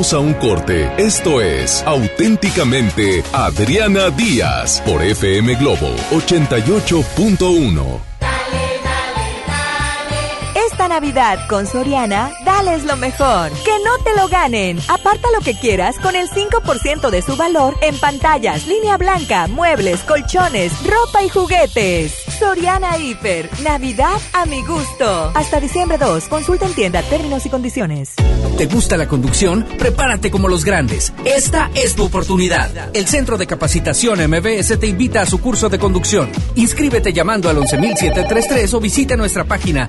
A un corte. Esto es auténticamente Adriana Díaz por FM Globo 88.1. Navidad con Soriana, dales lo mejor. Que no te lo ganen. Aparta lo que quieras con el 5% de su valor en pantallas, línea blanca, muebles, colchones, ropa y juguetes. Soriana Hiper. Navidad a mi gusto. Hasta diciembre 2. Consulta en tienda términos y condiciones. ¿Te gusta la conducción? Prepárate como los grandes. Esta es tu oportunidad. El Centro de Capacitación MBS te invita a su curso de conducción. Inscríbete llamando al 11733 o visita nuestra página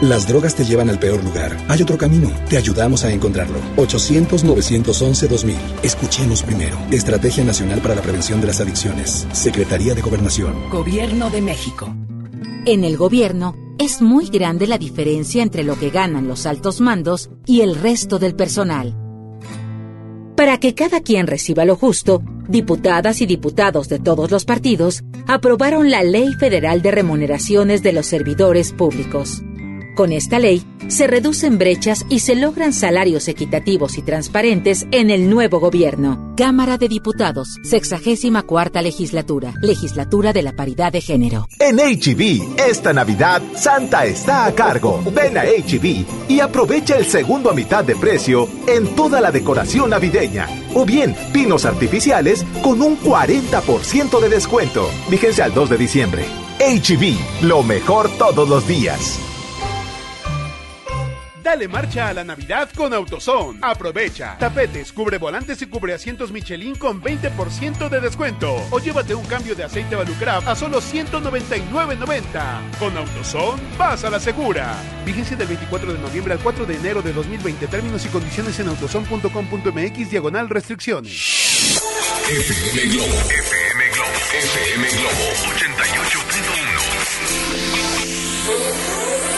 Las drogas te llevan al peor lugar. Hay otro camino. Te ayudamos a encontrarlo. 800-911-2000. Escuchemos primero. Estrategia Nacional para la Prevención de las Adicciones. Secretaría de Gobernación. Gobierno de México. En el gobierno es muy grande la diferencia entre lo que ganan los altos mandos y el resto del personal. Para que cada quien reciba lo justo, diputadas y diputados de todos los partidos aprobaron la Ley Federal de Remuneraciones de los Servidores Públicos. Con esta ley, se reducen brechas y se logran salarios equitativos y transparentes en el nuevo gobierno. Cámara de Diputados, 64 legislatura, legislatura de la paridad de género. En HB, esta Navidad, Santa está a cargo. Ven a HB y aprovecha el segundo a mitad de precio en toda la decoración navideña. O bien, pinos artificiales con un 40% de descuento. Fíjense al 2 de diciembre. HB, lo mejor todos los días. Dale marcha a la Navidad con AutoZone. Aprovecha. Tapetes, cubre volantes y cubre asientos Michelin con 20% de descuento. O llévate un cambio de aceite Valucraft a solo 199.90. Con AutoZone, vas a la segura. Vigencia del 24 de noviembre al 4 de enero de 2020. Términos y condiciones en autozone.com.mx diagonal restricciones. FM Globo. FM Globo. FM Globo 88.1.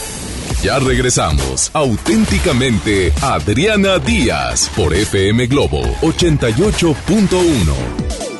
Ya regresamos. Auténticamente Adriana Díaz por FM Globo 88.1.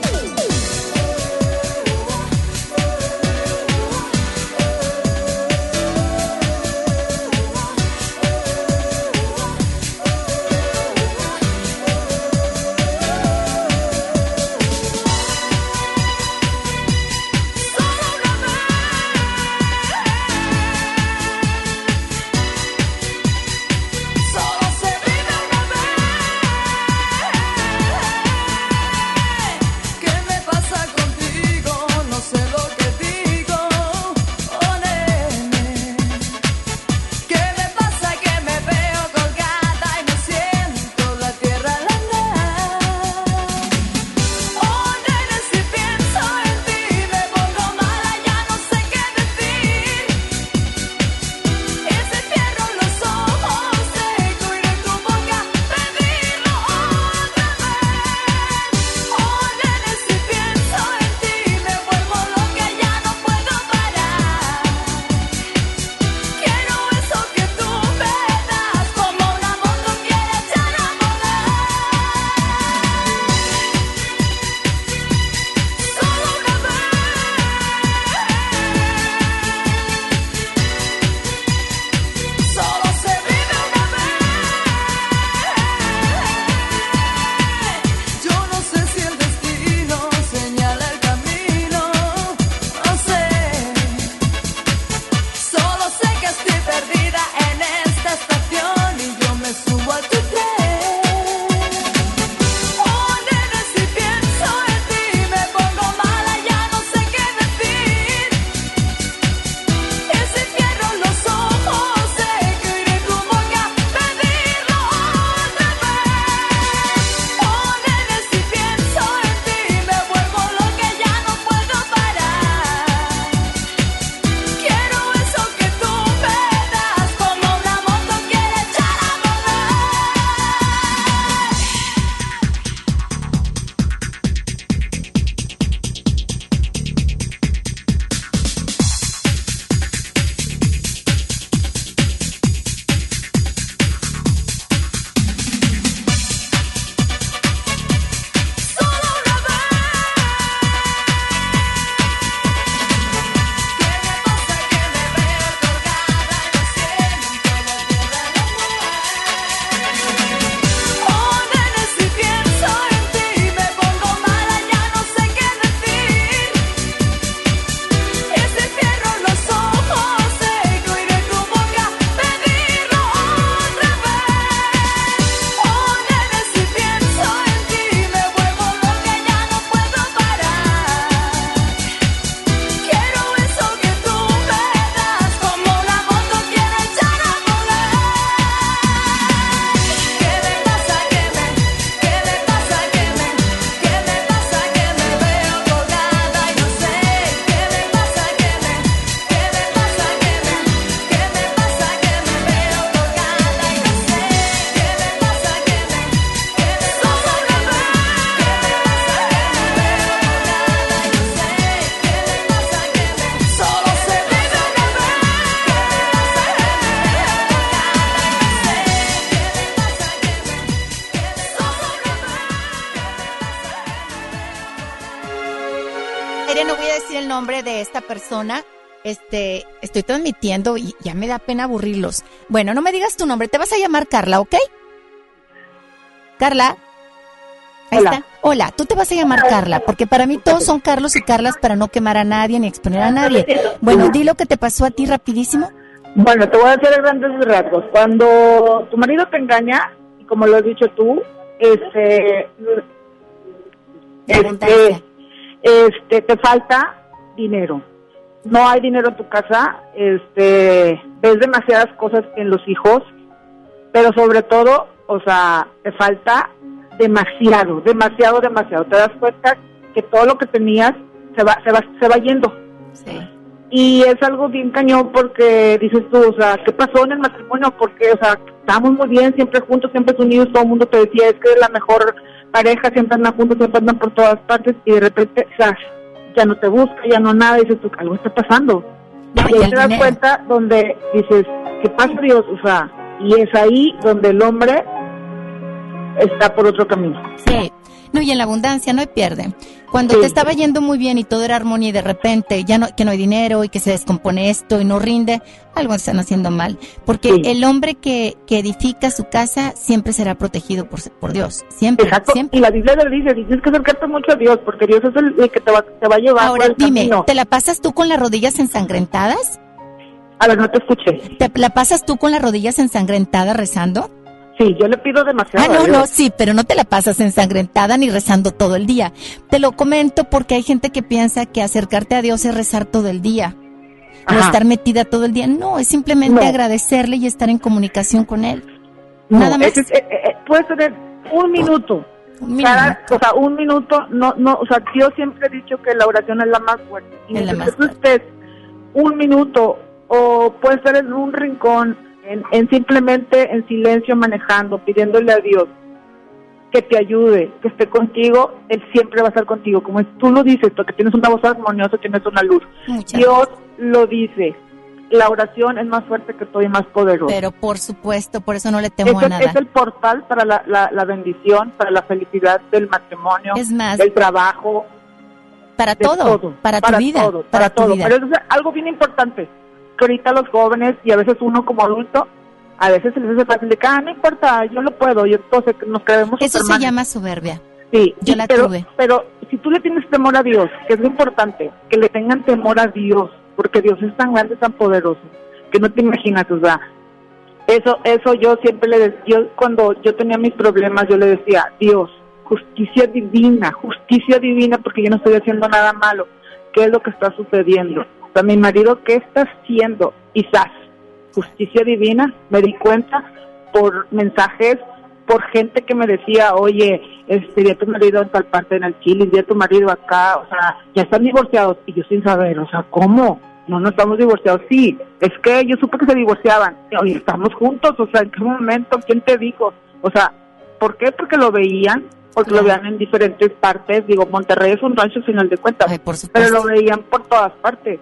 persona. Este, estoy transmitiendo y ya me da pena aburrirlos. Bueno, no me digas tu nombre, te vas a llamar Carla, ¿ok? Carla. Ahí Hola. está. Hola, tú te vas a llamar Carla, porque para mí todos son Carlos y Carlas para no quemar a nadie ni exponer a nadie. Bueno, di lo que te pasó a ti rapidísimo. Bueno, te voy a a grandes rasgos. Cuando tu marido te engaña, y como lo has dicho tú, este, este, este, te falta dinero. No hay dinero en tu casa, este, ves demasiadas cosas en los hijos, pero sobre todo, o sea, te falta demasiado, demasiado, demasiado. Te das cuenta que todo lo que tenías se va, se va, se va yendo. Y es algo bien cañón porque dices tú, o sea, ¿qué pasó en el matrimonio? Porque, o sea, estábamos muy bien, siempre juntos, siempre unidos, todo el mundo te decía, es que es la mejor pareja, siempre andan juntos, siempre andan por todas partes y de repente, o sea, ya no te busca, ya no nada, y dices tú, algo está pasando. y ahí te das cuenta donde dices, ¿qué pasa Dios? O sea, y es ahí donde el hombre está por otro camino. Sí. No, y en la abundancia no hay pierde. Cuando te estaba yendo muy bien y todo era armonía y de repente ya no, que no hay dinero y que se descompone esto y no rinde, algo están haciendo mal. Porque el hombre que, que edifica su casa siempre será protegido por, por Dios. Siempre, Exacto. siempre. Y la Biblia le dice, tienes que acercarte mucho a Dios porque Dios es el, el que te va, te va a llevar Ahora por el dime, camino. ¿te la pasas tú con las rodillas ensangrentadas? A ver, no te escuché. ¿Te la pasas tú con las rodillas ensangrentadas rezando? Sí, yo le pido demasiado. Ah, a no, Dios. no, sí, pero no te la pasas ensangrentada ni rezando todo el día. Te lo comento porque hay gente que piensa que acercarte a Dios es rezar todo el día. O Ajá. estar metida todo el día. No, es simplemente No. agradecerle y estar en comunicación con Él. No, Nada más. es- puedes tener un minuto. Un Cada- o sea, un minuto, no, no, o sea, yo siempre he dicho que la oración es la más fuerte. Y Es la más tú estés un minuto o puedes estar en un rincón, en, en simplemente en silencio manejando, pidiéndole a Dios que te ayude, que esté contigo, Él siempre va a estar contigo. Como tú lo dices, porque tienes una voz armoniosa, tienes una luz. Muchas Dios lo dice. La oración es más fuerte que todo y más poderosa. Pero por supuesto, por eso no le temo Es a nada. es el portal para la, la, la bendición, para la felicidad del matrimonio, Es más, del trabajo, para de todo, para tu vida, todo, para tu todo. vida. Pero es algo bien importante, que ahorita los jóvenes y a veces uno como adulto, a veces se les hace fácil de que, ah, no importa, yo lo puedo, y entonces nos creemos Eso se llama soberbia. Sí, Yo la pero, tuve. Pero si tú le tienes temor a Dios, que es lo importante, que le tengan temor a Dios, porque Dios es tan grande, tan poderoso, que no te imaginas, o sea, eso, eso yo siempre le decía, yo cuando yo tenía mis problemas, yo le decía, Dios, justicia divina, justicia divina, porque yo no estoy haciendo nada malo. ¿Qué es lo que está sucediendo? Sea, mi marido, ¿qué está haciendo? Quizás, justicia divina, me di cuenta por mensajes, por gente que me decía, oye, este, ya tu marido en tal parte en el Chile, ya tu marido acá, o sea, ya están divorciados, y yo sin saber, o sea, ¿cómo? No, no estamos divorciados, sí, es que yo supe que se divorciaban, oye, estamos juntos, o sea, ¿en qué momento? ¿Quién te dijo? O sea, ¿por qué? Porque lo veían, porque lo veían en diferentes partes, digo, Monterrey es un rancho al final de cuentas, pero lo veían por todas partes.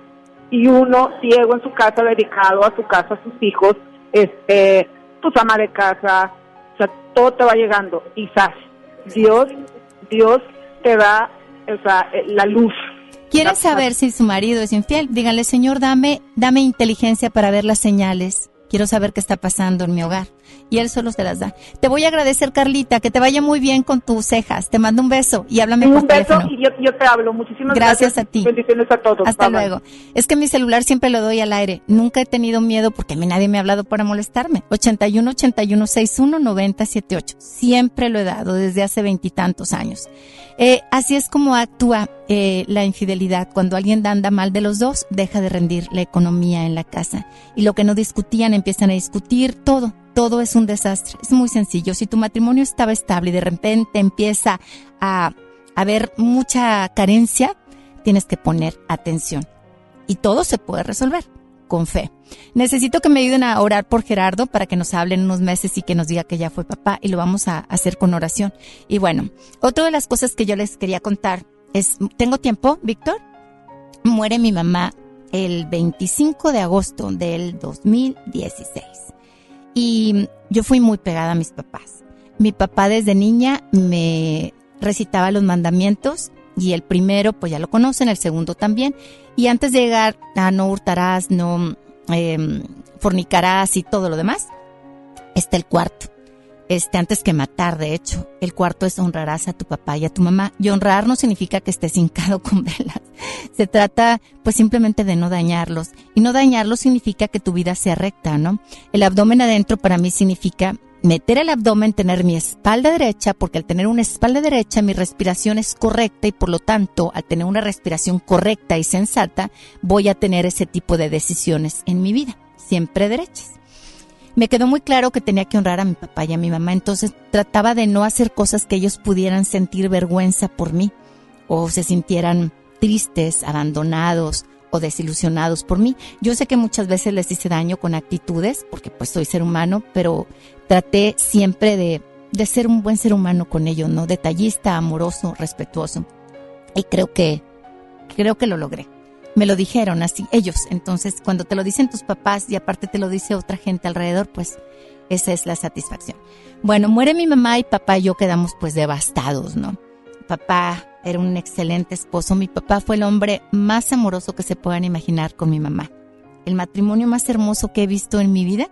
Y uno ciego en su casa, dedicado a su casa, a sus hijos, este, pues ama de casa, o sea, todo te va llegando. Quizás Dios, Dios te da, o sea, eh, la luz. ¿Quieren saber si su marido es infiel? Díganle, Señor, dame, dame inteligencia para ver las señales. Quiero saber qué está pasando en mi hogar. Y Él solo se las da. Te voy a agradecer, Carlita, que te vaya muy bien con tus cejas. Te mando un beso y háblame por un beso teléfono. y yo, yo te hablo. Muchísimas Gracias gracias. a ti. Bendiciones a todos. Hasta Bye, bye. luego. Es que mi celular siempre lo doy al aire. Nunca he tenido miedo porque a mí nadie me ha hablado para molestarme. 81 81 61 90 78. Siempre lo he dado desde hace veintitantos años. Eh, así es como actúa eh, la infidelidad. Cuando alguien anda mal de los dos, deja de rendir la economía en la casa. Y lo que no discutían empiezan a discutir todo. Todo es un desastre. Es muy sencillo. Si tu matrimonio estaba estable y de repente empieza a haber mucha carencia, tienes que poner atención. Y todo se puede resolver con fe. Necesito que me ayuden a orar por Gerardo para que nos hable en unos meses y que nos diga que ya fue papá y lo vamos a hacer con oración. Y bueno, otra de las cosas que yo les quería contar es, ¿tengo tiempo, Víctor? Muere mi mamá el 25 de agosto del 2016. Y yo fui muy pegada a mis papás. Mi papá desde niña me recitaba los mandamientos Y el primero, pues ya lo conocen, el segundo también. Y antes de llegar a no hurtarás, no eh, fornicarás y todo lo demás, está el cuarto. Este, antes que matar, de hecho, el cuarto es honrarás a tu papá y a tu mamá. Y honrar no significa que estés hincado con velas. Se trata, pues, simplemente de no dañarlos. Y no dañarlos significa que tu vida sea recta, ¿no? El abdomen adentro para mí significa meter el abdomen, tener mi espalda derecha, porque al tener una espalda derecha mi respiración es correcta y por lo tanto al tener una respiración correcta y sensata voy a tener ese tipo de decisiones en mi vida, siempre derechas. Me quedó muy claro que tenía que honrar a mi papá y a mi mamá, entonces trataba de no hacer cosas que ellos pudieran sentir vergüenza por mí o se sintieran tristes, abandonados o desilusionados por mí. Yo sé que muchas veces les hice daño con actitudes, porque pues soy ser humano, pero traté siempre de, de ser un buen ser humano con ellos, ¿no? Detallista, amoroso, respetuoso. Y creo que, creo que lo logré. Me lo dijeron así, ellos. Entonces, cuando te lo dicen tus papás y aparte te lo dice otra gente alrededor, pues esa es la satisfacción. Bueno, muere mi mamá y papá y yo quedamos pues devastados, ¿no? Papá era un excelente esposo. Mi papá fue el hombre más amoroso que se puedan imaginar con mi mamá. El matrimonio más hermoso que he visto en mi vida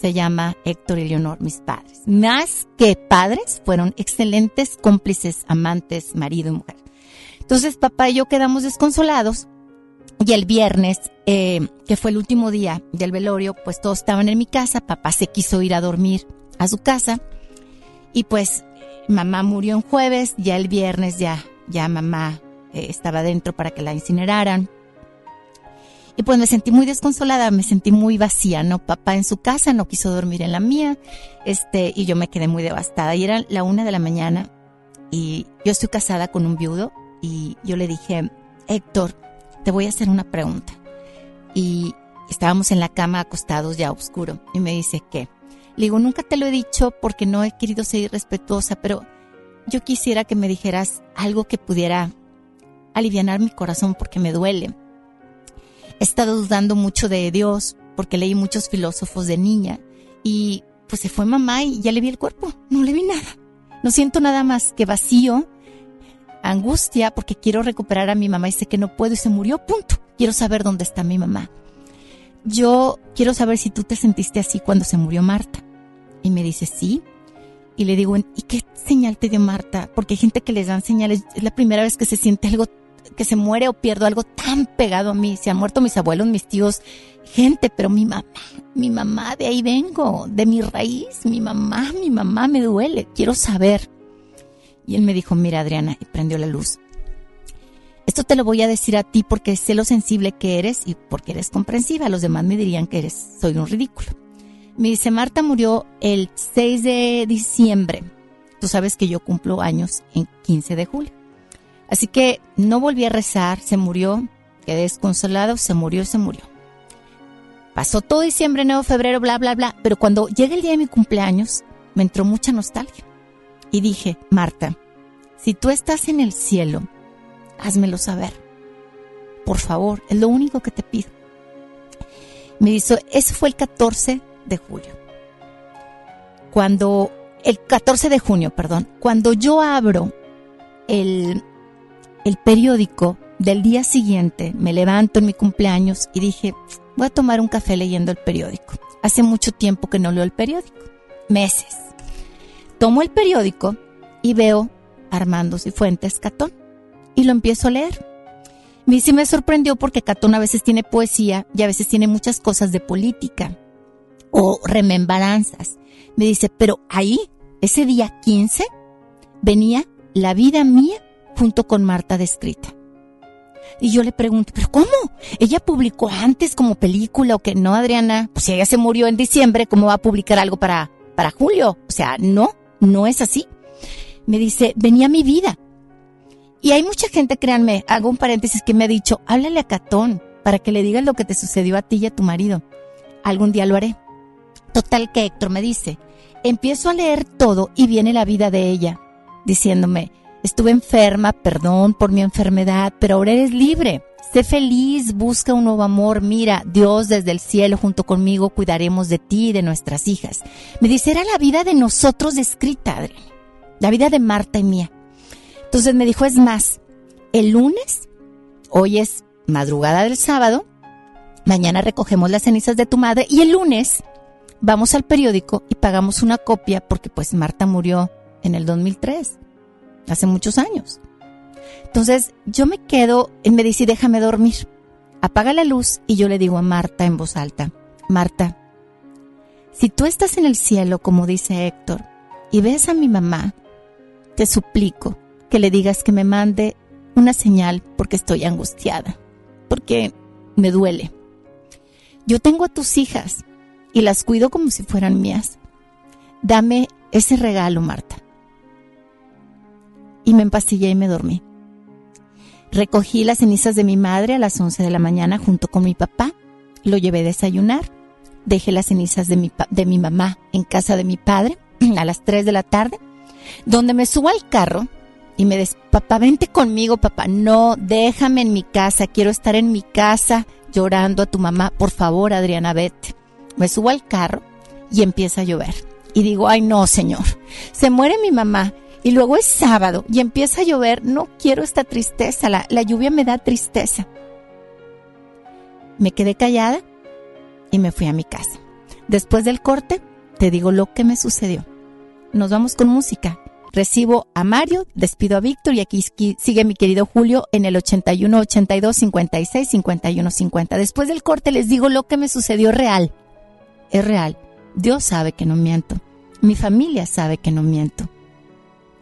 se llama Héctor y Leonor, mis padres. Más que padres, fueron excelentes cómplices, amantes, marido y mujer. Entonces papá y yo quedamos desconsolados y el viernes, eh, que fue el último día del velorio, pues todos estaban en mi casa, papá se quiso ir a dormir a su casa y pues mamá murió en jueves, ya el viernes ya, ya mamá eh, estaba dentro para que la incineraran. Y pues me sentí muy desconsolada, me sentí muy vacía, ¿no? Papá en su casa no quiso dormir en la mía, este, y yo me quedé muy devastada. Y era la una de la mañana y yo estoy casada con un viudo y yo le dije, Héctor, te voy a hacer una pregunta. Y estábamos en la cama acostados ya oscuro y me dice, ¿qué? Le digo, nunca te lo he dicho porque no he querido ser irrespetuosa, pero yo quisiera que me dijeras algo que pudiera aliviar mi corazón porque me duele. He estado dudando mucho de Dios porque leí muchos filósofos de niña y pues se fue mamá y ya le vi el cuerpo, no le vi nada. No siento nada más que vacío, angustia porque quiero recuperar a mi mamá y sé que no puedo y se murió, punto. Quiero saber dónde está mi mamá. Yo quiero saber si tú te sentiste así cuando se murió Marta. Y me dice, sí. Y le digo, ¿y qué señal te dio Marta? Porque hay gente que les dan señales. Es la primera vez que se siente algo, que se muere o pierdo algo tan pegado a mí. Se han muerto mis abuelos, mis tíos, gente, pero mi mamá, mi mamá, de ahí vengo, de mi raíz, mi mamá, mi mamá me duele. Quiero saber. Y él me dijo, mira Adriana, y prendió la luz. Esto te lo voy a decir a ti porque sé lo sensible que eres y porque eres comprensiva. Los demás me dirían que eres, soy un ridículo. Me dice, Marta murió el 6 de diciembre. Tú sabes que yo cumplo años en 15 de julio. Así que no volví a rezar, se murió, quedé desconsolado, se murió, se murió. Pasó todo diciembre, enero, febrero, bla, bla, bla. Pero cuando llega el día de mi cumpleaños, me entró mucha nostalgia. Y dije, Marta, si tú estás en el cielo, házmelo saber. Por favor, es lo único que te pido. Me dijo, eso fue el 14 de julio. Cuando, el 14 de junio, perdón, cuando yo abro el, el periódico del día siguiente, me levanto en mi cumpleaños y dije, voy a tomar un café leyendo el periódico. Hace mucho tiempo que no leo el periódico, meses. Tomo el periódico y veo Armando Cifuentes Catón y lo empiezo a leer. Mí sí me sorprendió porque Catón a veces tiene poesía y a veces tiene muchas cosas de política o remembranzas. Me dice, pero ahí, ese día 15, venía la vida mía junto con Marta descrita. Y yo le pregunto, ¿pero cómo? ¿Ella publicó antes como película o que no, Adriana? Pues si ella se murió en diciembre, ¿cómo va a publicar algo para, para julio? O sea, no, no es así. Me dice, venía mi vida. Y hay mucha gente, créanme, hago un paréntesis que me ha dicho, háblale a Catón para que le digas lo que te sucedió a ti y a tu marido. Algún día lo haré. Total que Héctor me dice, empiezo a leer todo y viene la vida de ella, diciéndome, estuve enferma, perdón por mi enfermedad, pero ahora eres libre. Sé feliz, busca un nuevo amor, mira, Dios desde el cielo junto conmigo cuidaremos de ti y de nuestras hijas. Me dice, era la vida de nosotros descrita, Adrián, la vida de Marta y mía. Entonces me dijo, es más, El lunes, hoy es madrugada del sábado, mañana recogemos las cenizas de tu madre y el lunes vamos al periódico y pagamos una copia porque pues Marta murió en el 2003, hace muchos años. Entonces yo me quedo, él me dice, déjame dormir, apaga la luz y yo le digo a Marta en voz alta, Marta, si tú estás en el cielo, como dice Héctor, y ves a mi mamá, te suplico que le digas que me mande una señal porque estoy angustiada, porque me duele. Yo tengo a tus hijas y las cuido como si fueran mías. Dame ese regalo, Marta. Y me empastillé y me dormí. Recogí las cenizas de mi madre a las 11 de la mañana junto con mi papá. Lo llevé a desayunar. Dejé las cenizas de mi, de mi mamá en casa de mi padre a las 3 de la tarde, donde me subo al carro y me dice, papá, vente conmigo, papá. No, déjame en mi casa, quiero estar en mi casa llorando a tu mamá. Por favor, Adriana, vete. Me subo al carro y empieza a llover. Y digo, ay no, señor, se muere mi mamá. Y luego es sábado y empieza a llover. No quiero esta tristeza, la, la lluvia me da tristeza. Me quedé callada y me fui a mi casa. Después del corte, te digo lo que me sucedió. Nos vamos con música. Recibo a Mario, despido a Víctor y aquí sigue mi querido Julio en el 81 82 56 51 50. Después del corte les digo lo que me sucedió real. Es real. Dios sabe que no miento. Mi familia sabe que no miento.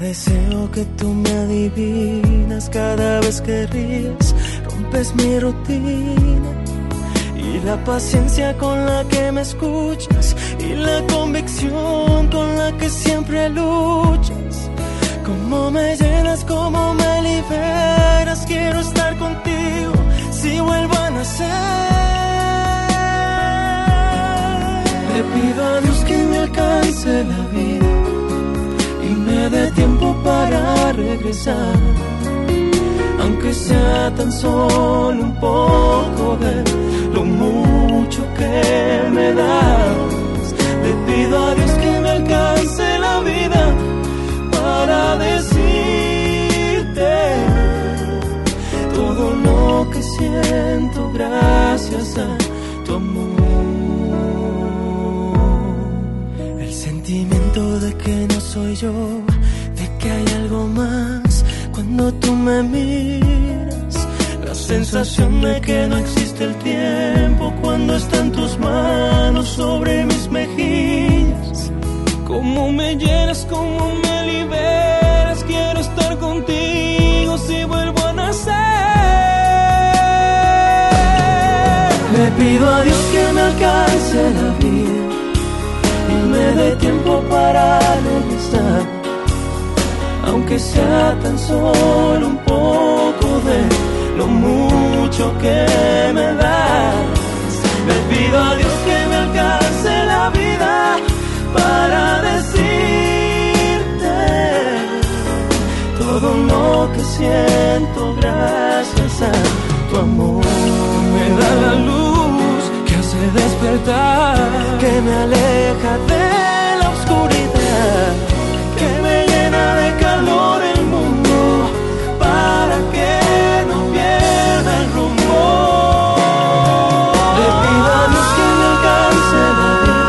Deseo que tú me adivinas, cada vez que ríes, rompes mi rutina. Y la paciencia con la que me escuchas, y la convicción con la que siempre luchas. Cómo me llenas, cómo me liberas, quiero estar contigo si vuelvo a nacer. Le pido a Dios que me alcance la vida me dé tiempo para regresar. Aunque sea tan solo un poco de lo mucho que me das. Le pido a Dios que me alcance la vida para decirte todo lo que siento gracias a tu amor. El sentimiento de que no soy yo, que hay algo más cuando tú me miras. La sensación de que no existe el tiempo cuando están tus manos sobre mis mejillas. Cómo me llenas, cómo me liberas, quiero estar contigo si vuelvo a nacer. Le pido a Dios que me alcance la vida y me dé tiempo para regresar, aunque sea tan solo un poco de lo mucho que me das. Le pido a Dios que me alcance la vida para decirte todo lo que siento gracias a tu amor. Me da la luz que hace despertar, que me aleja de la oscuridad, calor el mundo para que no pierda el rumbo. Le pido a Dios que me alcance la vida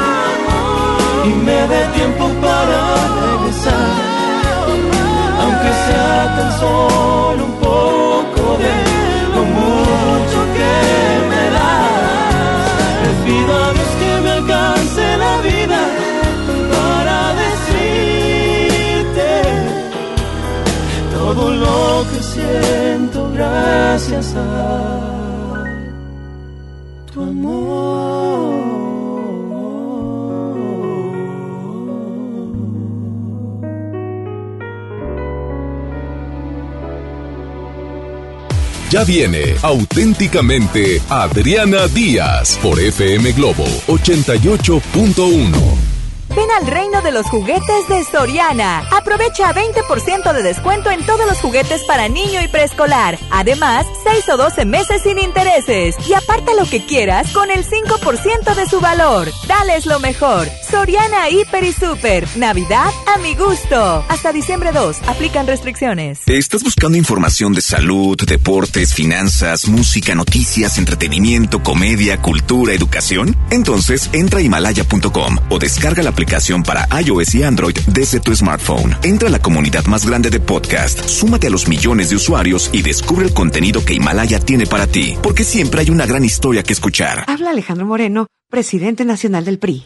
y me dé tiempo para regresar, aunque sea tan solo un gracias a tu amor. Ya viene auténticamente Adriana Díaz por FM Globo 88.1. Al reino de los juguetes de Soriana. Aprovecha 20% de descuento en todos los juguetes para niño y preescolar. Además, 6 o 12 meses sin intereses. Y aparta lo que quieras con el 5% de su valor. Dales lo mejor. Soriana Hiper y Super. Navidad a mi gusto. Hasta diciembre 2. Aplican restricciones. ¿Estás buscando información de salud, deportes, finanzas, música, noticias, entretenimiento, comedia, cultura, educación? Entonces entra a himalaya.com o descarga la aplicación para iOS y Android desde tu smartphone. Entra a la comunidad más grande de podcast, súmate a los millones de usuarios y descubre el contenido que Himalaya tiene para ti, porque siempre hay una gran historia que escuchar. Habla Alejandro Moreno, presidente nacional del PRI.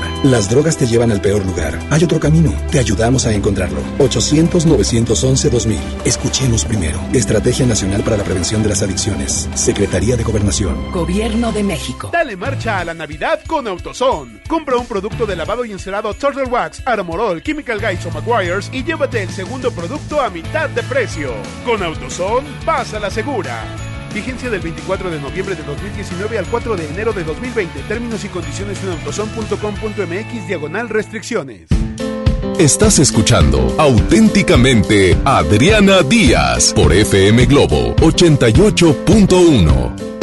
Las drogas te llevan al peor lugar. Hay otro camino. Te ayudamos a encontrarlo. 800-911-2000. Escuchemos primero. Estrategia Nacional para la Prevención de las Adicciones. Secretaría de Gobernación. Gobierno de México. Dale marcha a la Navidad con AutoZone. Compra un producto de lavado y encerado Turtle Wax, Armorol, Chemical Guys o Maguires y llévate el segundo producto a mitad de precio. Con AutoZone, pasa la segura. Vigencia del 24 de noviembre de 2019 al 4 de enero de 2020. Términos y condiciones en autoson.com.mx diagonal restricciones. Estás escuchando auténticamente Adriana Díaz por FM Globo 88.1.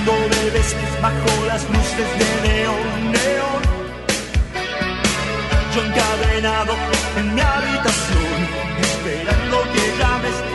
buscando bebés bajo las luces de neón, neón. Yo encadenado en mi habitación, esperando que llames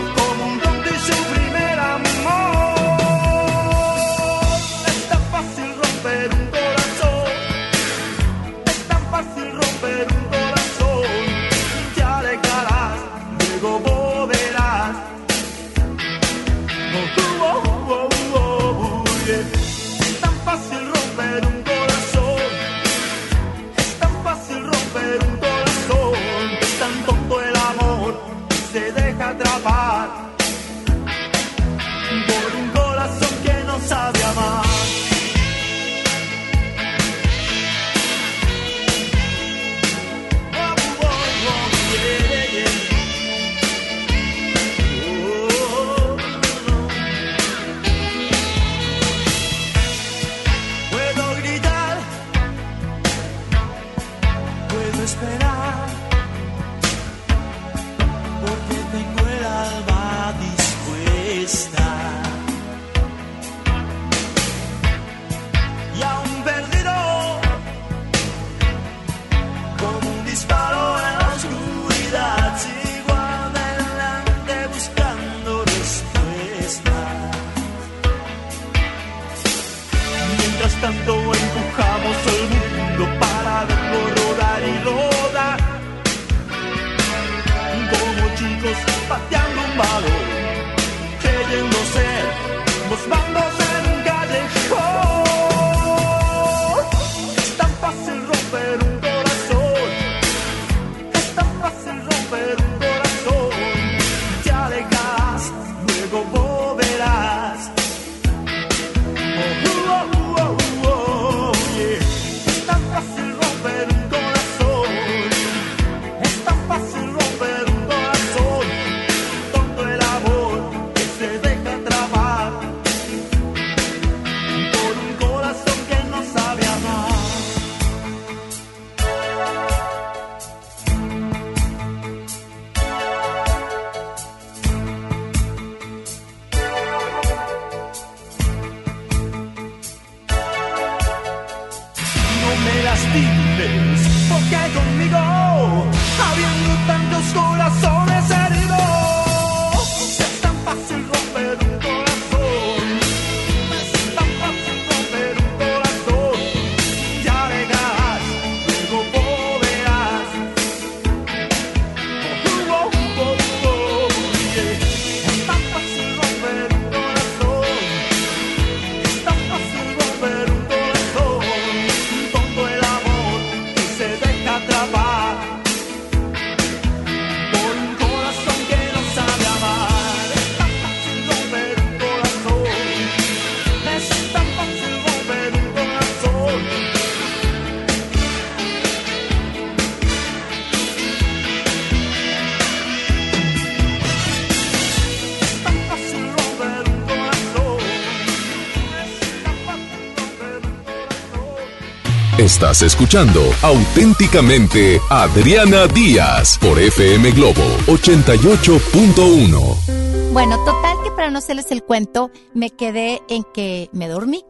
Estás escuchando auténticamente Adriana Díaz por FM Globo 88.1. Bueno, total que para no hacerles el cuento, me quedé en que me dormí.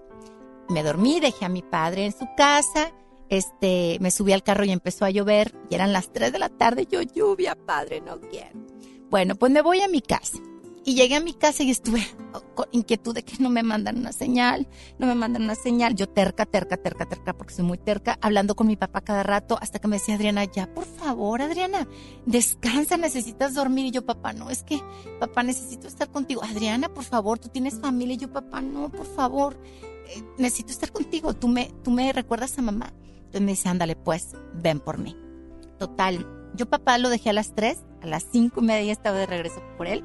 Me dormí, dejé a mi padre en su casa, este, me subí al carro y empezó a llover, y eran las 3 de la tarde, yo lluvia, padre, no quiero. Bueno, pues me voy a mi casa. Y llegué a mi casa y estuve con inquietud de que no me mandan una señal, no me mandan una señal. Yo terca, terca, terca, terca, porque soy muy terca, hablando con mi papá cada rato, hasta que me decía Adriana, ya, por favor, Adriana, descansa, necesitas dormir. Y yo, papá, no, es que, papá, necesito estar contigo. Adriana, por favor, tú tienes familia. Y yo, papá, no, por favor, eh, necesito estar contigo. Tú me, tú me recuerdas a mamá. Entonces me dice, ándale, pues, ven por mí. Total, yo papá lo dejé a las 3, a las cinco y media estaba de regreso por él.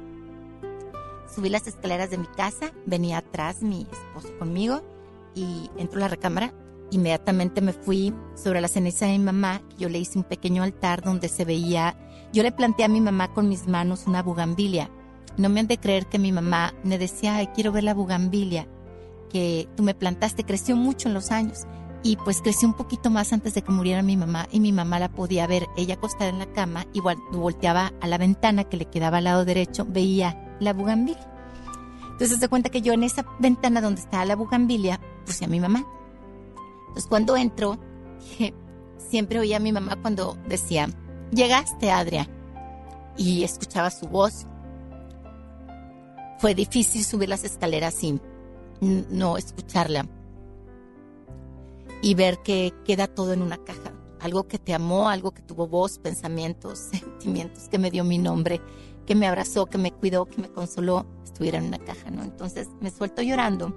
Subí las escaleras de mi casa, venía atrás mi esposo conmigo y entró a la recámara. Inmediatamente me fui sobre la ceniza de mi mamá. Yo le hice un pequeño altar donde se veía. Yo le planteé a mi mamá con mis manos una bugambilia. No me han de creer que mi mamá me decía, ay, quiero ver la bugambilia que tú me plantaste. Creció mucho en los años y pues creció un poquito más antes de que muriera mi mamá y mi mamá la podía ver. Ella acostada en la cama, igual volteaba a la ventana que le quedaba al lado derecho, veía la bugambilia. Entonces se cuenta que yo en esa ventana donde estaba la bugambilia puse a mi mamá. Entonces cuando entro, siempre oía a mi mamá cuando decía, llegaste Adria, y escuchaba su voz. Fue difícil subir las escaleras sin no escucharla y ver que queda todo en una caja. Algo que te amó, algo que tuvo voz, pensamientos, sentimientos, que me dio mi nombre, que me abrazó, que me cuidó, que me consoló, estuviera en una caja, ¿no? Entonces me suelto llorando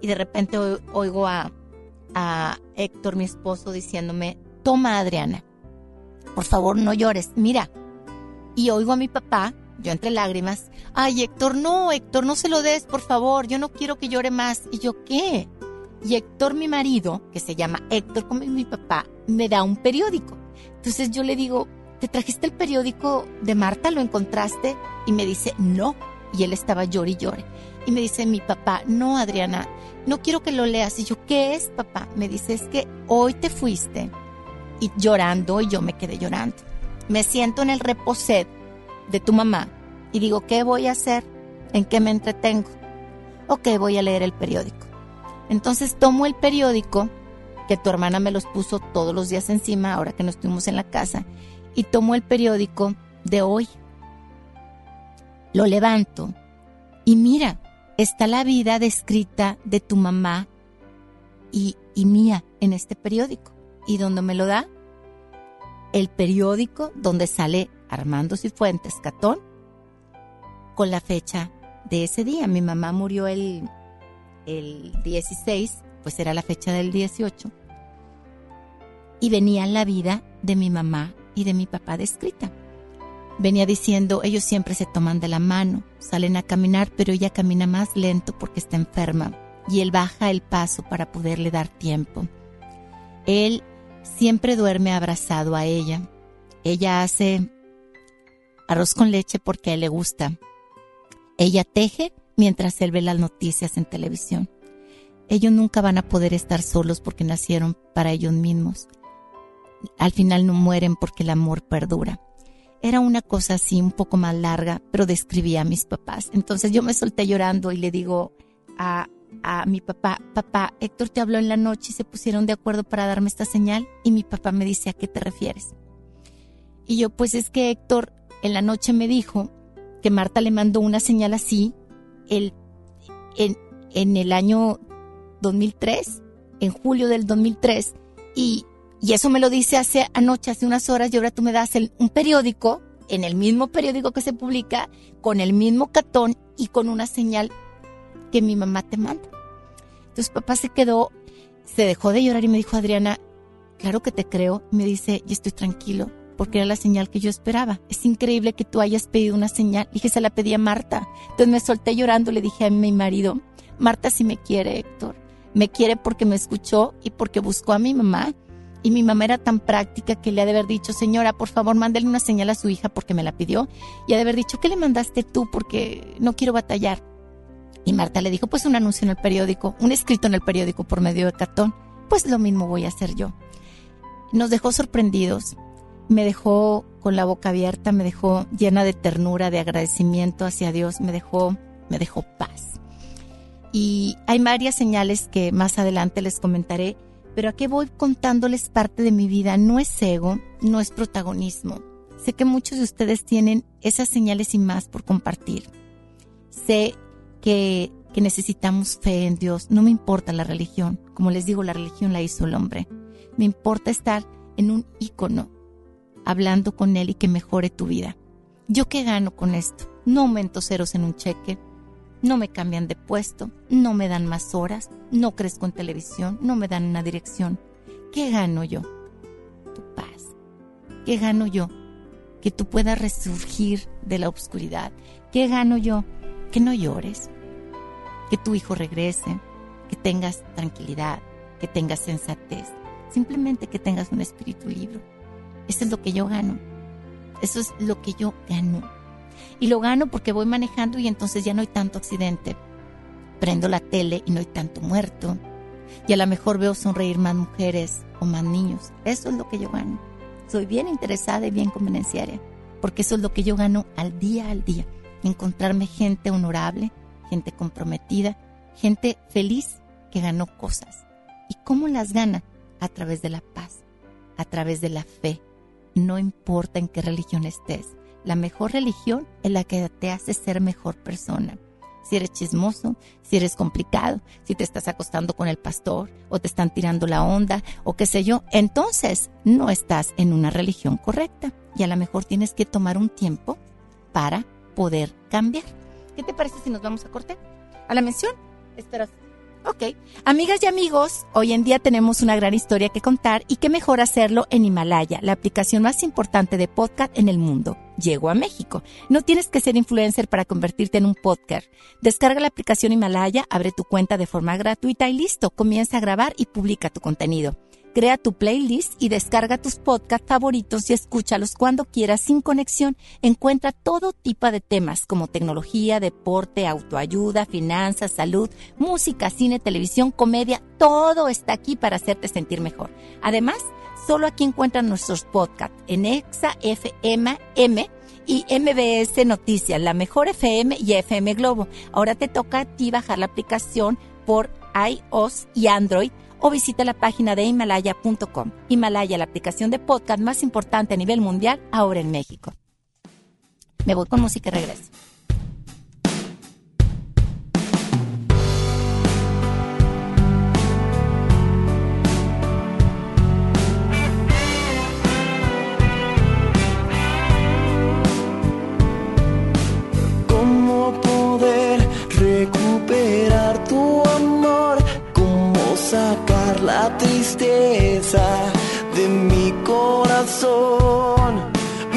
y de repente oigo a, a Héctor, mi esposo, diciéndome, toma Adriana, por favor no llores, mira. Y oigo a mi papá yo entre lágrimas, ay Héctor, no, Héctor, no se lo des, por favor, yo no quiero que llore más. Y yo, ¿qué? Y Héctor, mi marido, que se llama Héctor como mi papá, me da un periódico. Entonces yo le digo, ¿te trajiste el periódico de Marta? ¿Lo encontraste? Y me dice, no. Y él estaba llore y llore. Y me dice mi papá, no, Adriana, no quiero que lo leas. Y yo, ¿qué es, papá? Me dice, es que hoy te fuiste. Y llorando, y yo me quedé llorando. Me siento en el reposet de tu mamá y digo, ¿qué voy a hacer? ¿En qué me entretengo? Ok, voy a leer el periódico. Entonces tomo el periódico, que tu hermana me los puso todos los días encima, ahora que no estuvimos en la casa, y tomo el periódico de hoy. Lo levanto y mira, está la vida descrita de tu mamá y, y mía en este periódico. ¿Y dónde me lo da? El periódico donde sale Armando Cifuentes Catón con la fecha de ese día. Mi mamá murió el, el 16, pues era la fecha del 18. Y venía la vida de mi mamá y de mi papá descrita. Venía diciendo, ellos siempre se toman de la mano, salen a caminar, pero ella camina más lento porque está enferma y él baja el paso para poderle dar tiempo. Él siempre duerme abrazado a ella. Ella hace arroz con leche porque a él le gusta. Ella teje mientras él ve las noticias en televisión. Ellos nunca van a poder estar solos porque nacieron para ellos mismos. Al final no mueren porque el amor perdura. Era una cosa así un poco más larga, pero describía a mis papás. Entonces yo me solté llorando y le digo a, a mi papá, papá, Héctor te habló en la noche y se pusieron de acuerdo para darme esta señal y mi papá me dice, ¿a qué te refieres? Y yo, pues es que Héctor en la noche me dijo que Marta le mandó una señal así el, en, en el año 2003, en julio del 2003, y, y eso me lo dice hace anoche, hace unas horas, y ahora tú me das el, un periódico, en el mismo periódico que se publica, con el mismo catón y con una señal que mi mamá te manda. Entonces papá se quedó, se dejó de llorar y me dijo, Adriana, claro que te creo. me dice, y estoy tranquilo, porque era la señal que yo esperaba. Es increíble que tú hayas pedido una señal. Dije, se la pedí a Marta. Entonces me solté llorando, le dije a mi marido, Marta sí me quiere, Héctor. Me quiere porque me escuchó y porque buscó a mi mamá. Y mi mamá era tan práctica que le ha de haber dicho, señora, por favor, mándale una señal a su hija porque me la pidió. Y ha de haber dicho, ¿qué le mandaste tú? Porque no quiero batallar. Y Marta le dijo, pues un anuncio en el periódico, un escrito en el periódico por medio de cartón. Pues lo mismo voy a hacer yo. Nos dejó sorprendidos me dejó con la boca abierta, me dejó llena de ternura, de agradecimiento hacia Dios, me dejó, me dejó paz. Y hay varias señales que más adelante les comentaré, pero aquí voy contándoles parte de mi vida. No es ego, no es protagonismo. Sé que muchos de ustedes tienen esas señales y más por compartir. Sé que, que necesitamos fe en Dios. No me importa la religión. Como les digo, la religión la hizo el hombre. Me importa estar en un ícono hablando con él y que mejore tu vida. ¿Yo qué gano con esto? No aumento ceros en un cheque, no me cambian de puesto, no me dan más horas, no crezco en televisión, no me dan una dirección. ¿Qué gano yo? Tu paz. ¿Qué gano yo? Que tú puedas resurgir de la oscuridad. ¿Qué gano yo? Que no llores. Que tu hijo regrese. Que tengas tranquilidad. Que tengas sensatez. Simplemente que tengas un espíritu libre eso es lo que yo gano. Eso es lo que yo gano. Y lo gano porque voy manejando y entonces ya no hay tanto accidente. Prendo la tele y no hay tanto muerto. Y a lo mejor veo sonreír más mujeres o más niños. Eso es lo que yo gano. Soy bien interesada y bien convenenciaria. Porque eso es lo que yo gano al día al día. Encontrarme gente honorable, gente comprometida, gente feliz que ganó cosas. ¿Y cómo las gana? A través de la paz, a través de la fe, no importa en qué religión estés. La mejor religión es la que te hace ser mejor persona. Si eres chismoso, si eres complicado, si te estás acostando con el pastor o te están tirando la onda o qué sé yo, entonces no estás en una religión correcta y a lo mejor tienes que tomar un tiempo para poder cambiar. ¿Qué te parece si nos vamos a corte? ¿A la mención? Esperas. Ok. Amigas y amigos, hoy en día tenemos una gran historia que contar y qué mejor hacerlo en Himalaya, la aplicación más importante de podcast en el mundo. Llegó a México. No tienes que ser influencer para convertirte en un podcast. Descarga la aplicación Himalaya, abre tu cuenta de forma gratuita y listo, comienza a grabar y publica tu contenido. Crea tu playlist y descarga tus podcasts favoritos y escúchalos cuando quieras sin conexión. Encuentra todo tipo de temas como tecnología, deporte, autoayuda, finanzas, salud, música, cine, televisión, comedia. Todo está aquí para hacerte sentir mejor. Además, solo aquí encuentran nuestros podcasts en Exa FM y MBS Noticias, la mejor FM y FM Globo. Ahora te toca a ti bajar la aplicación por iOS y Android o visita la página de himalaya.com. Himalaya, la aplicación de podcast más importante a nivel mundial ahora en México. Me voy con música y regreso. La tristeza de mi corazón?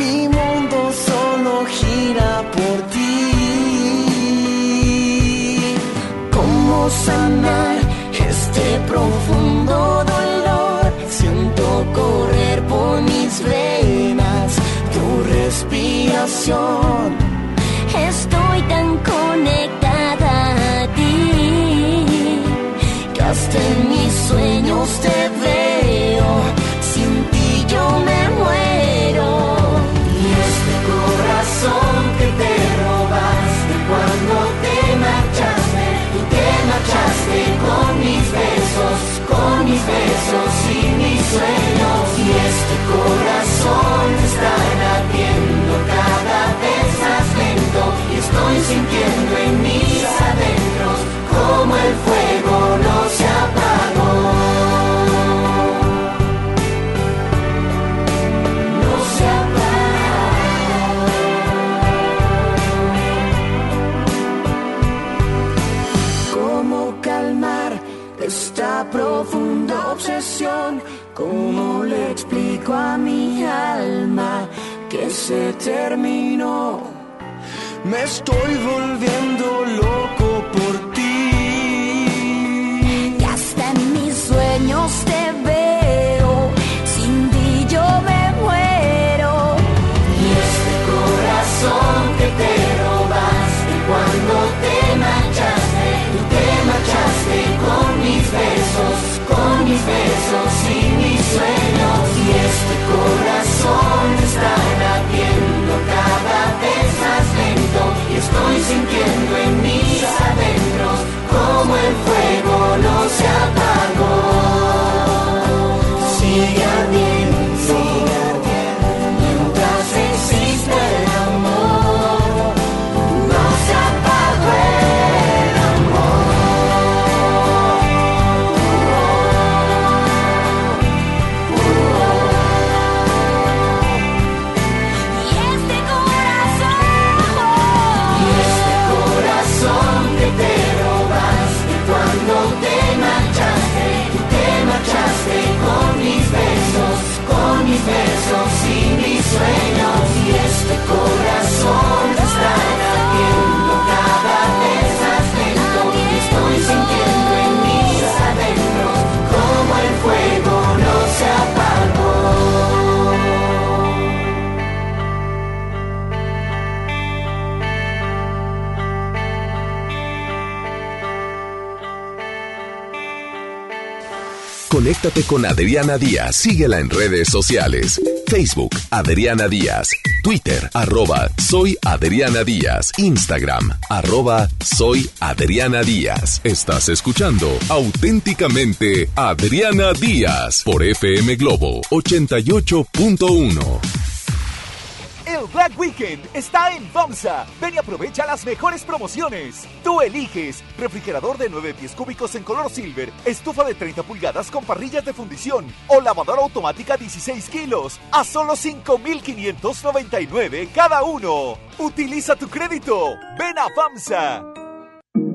Mi mundo solo gira por ti. ¿Cómo sanar este profundo dolor? Siento correr por mis venas tu respiración. Estoy tan conectada sueños te veo. Sin ti yo me muero. Y este corazón que te robaste cuando te marchaste, tú te marchaste con mis besos, con mis besos y mis sueños. Y este corazón está latiendo cada vez más lento y estoy sintiendo en mis adentros como el fuego obsesión? ¿Cómo le explico a mi alma que se terminó? Me estoy volviendo loco por ti. Y hasta en mis sueños te veo. Conéctate con Adriana Díaz. Síguela en redes sociales. Facebook, Adriana Díaz. Twitter, arroba Soy Adriana Díaz. Instagram, arroba Soy Adriana Díaz. Estás escuchando auténticamente Adriana Díaz por FM Globo 88.1. Black Weekend está en FAMSA. Ven y aprovecha las mejores promociones. Tú eliges refrigerador de 9 pies cúbicos en color silver, estufa de 30 pulgadas con parrillas de fundición o lavadora automática 16 kilos a solo 5,599 cada uno. Utiliza tu crédito. Ven a FAMSA.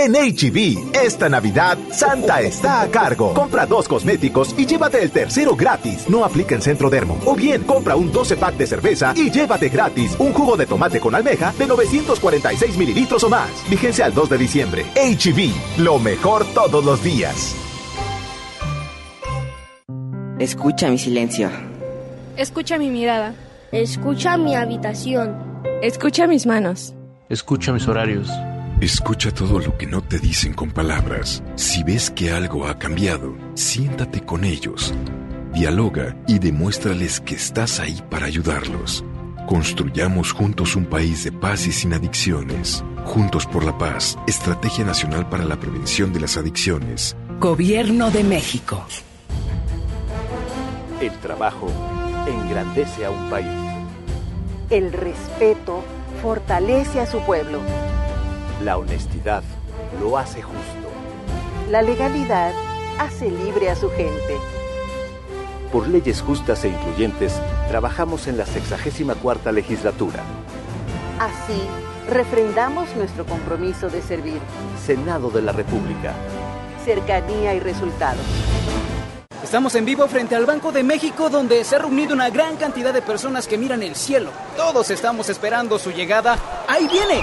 En HB, esta Navidad, Santa está a cargo. Compra dos cosméticos y llévate el tercero gratis. No aplica en Centro Dermo. O bien, compra un 12 pack de cerveza y llévate gratis un jugo de tomate con almeja de 946 mililitros o más. Vigencia al 2 de diciembre. HB, lo mejor todos los días. Escucha mi silencio. Escucha mi mirada. Escucha mi habitación. Escucha mis manos. Escucha mis horarios. Escucha todo lo que no te dicen con palabras. Si ves que algo ha cambiado, siéntate con ellos. Dialoga y demuéstrales que estás ahí para ayudarlos. Construyamos juntos un país de paz y sin adicciones. Juntos por la paz, Estrategia Nacional para la Prevención de las Adicciones. Gobierno de México. El trabajo engrandece a un país. El respeto fortalece a su pueblo. La honestidad lo hace justo. La legalidad hace libre a su gente. Por leyes justas e incluyentes, trabajamos en la 64 legislatura. Así, refrendamos nuestro compromiso de servir. Senado de la República. Cercanía y resultados. Estamos en vivo frente al Banco de México donde se ha reunido una gran cantidad de personas que miran el cielo. Todos estamos esperando su llegada. ¡Ahí viene!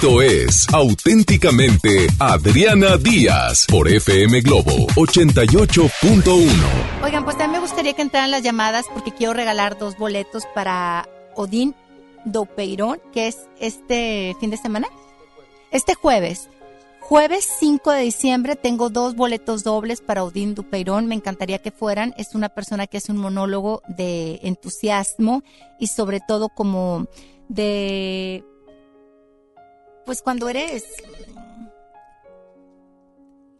Esto es auténticamente Adriana Díaz por FM Globo 88.1. Oigan, pues también me gustaría que entraran las llamadas porque quiero regalar dos boletos para Odín Dopeirón, que es este fin de semana. Este jueves. Jueves 5 de diciembre tengo dos boletos dobles para Odín Dupeirón. Me encantaría que fueran. Es una persona que hace un monólogo de entusiasmo y sobre todo como de... Pues cuando eres...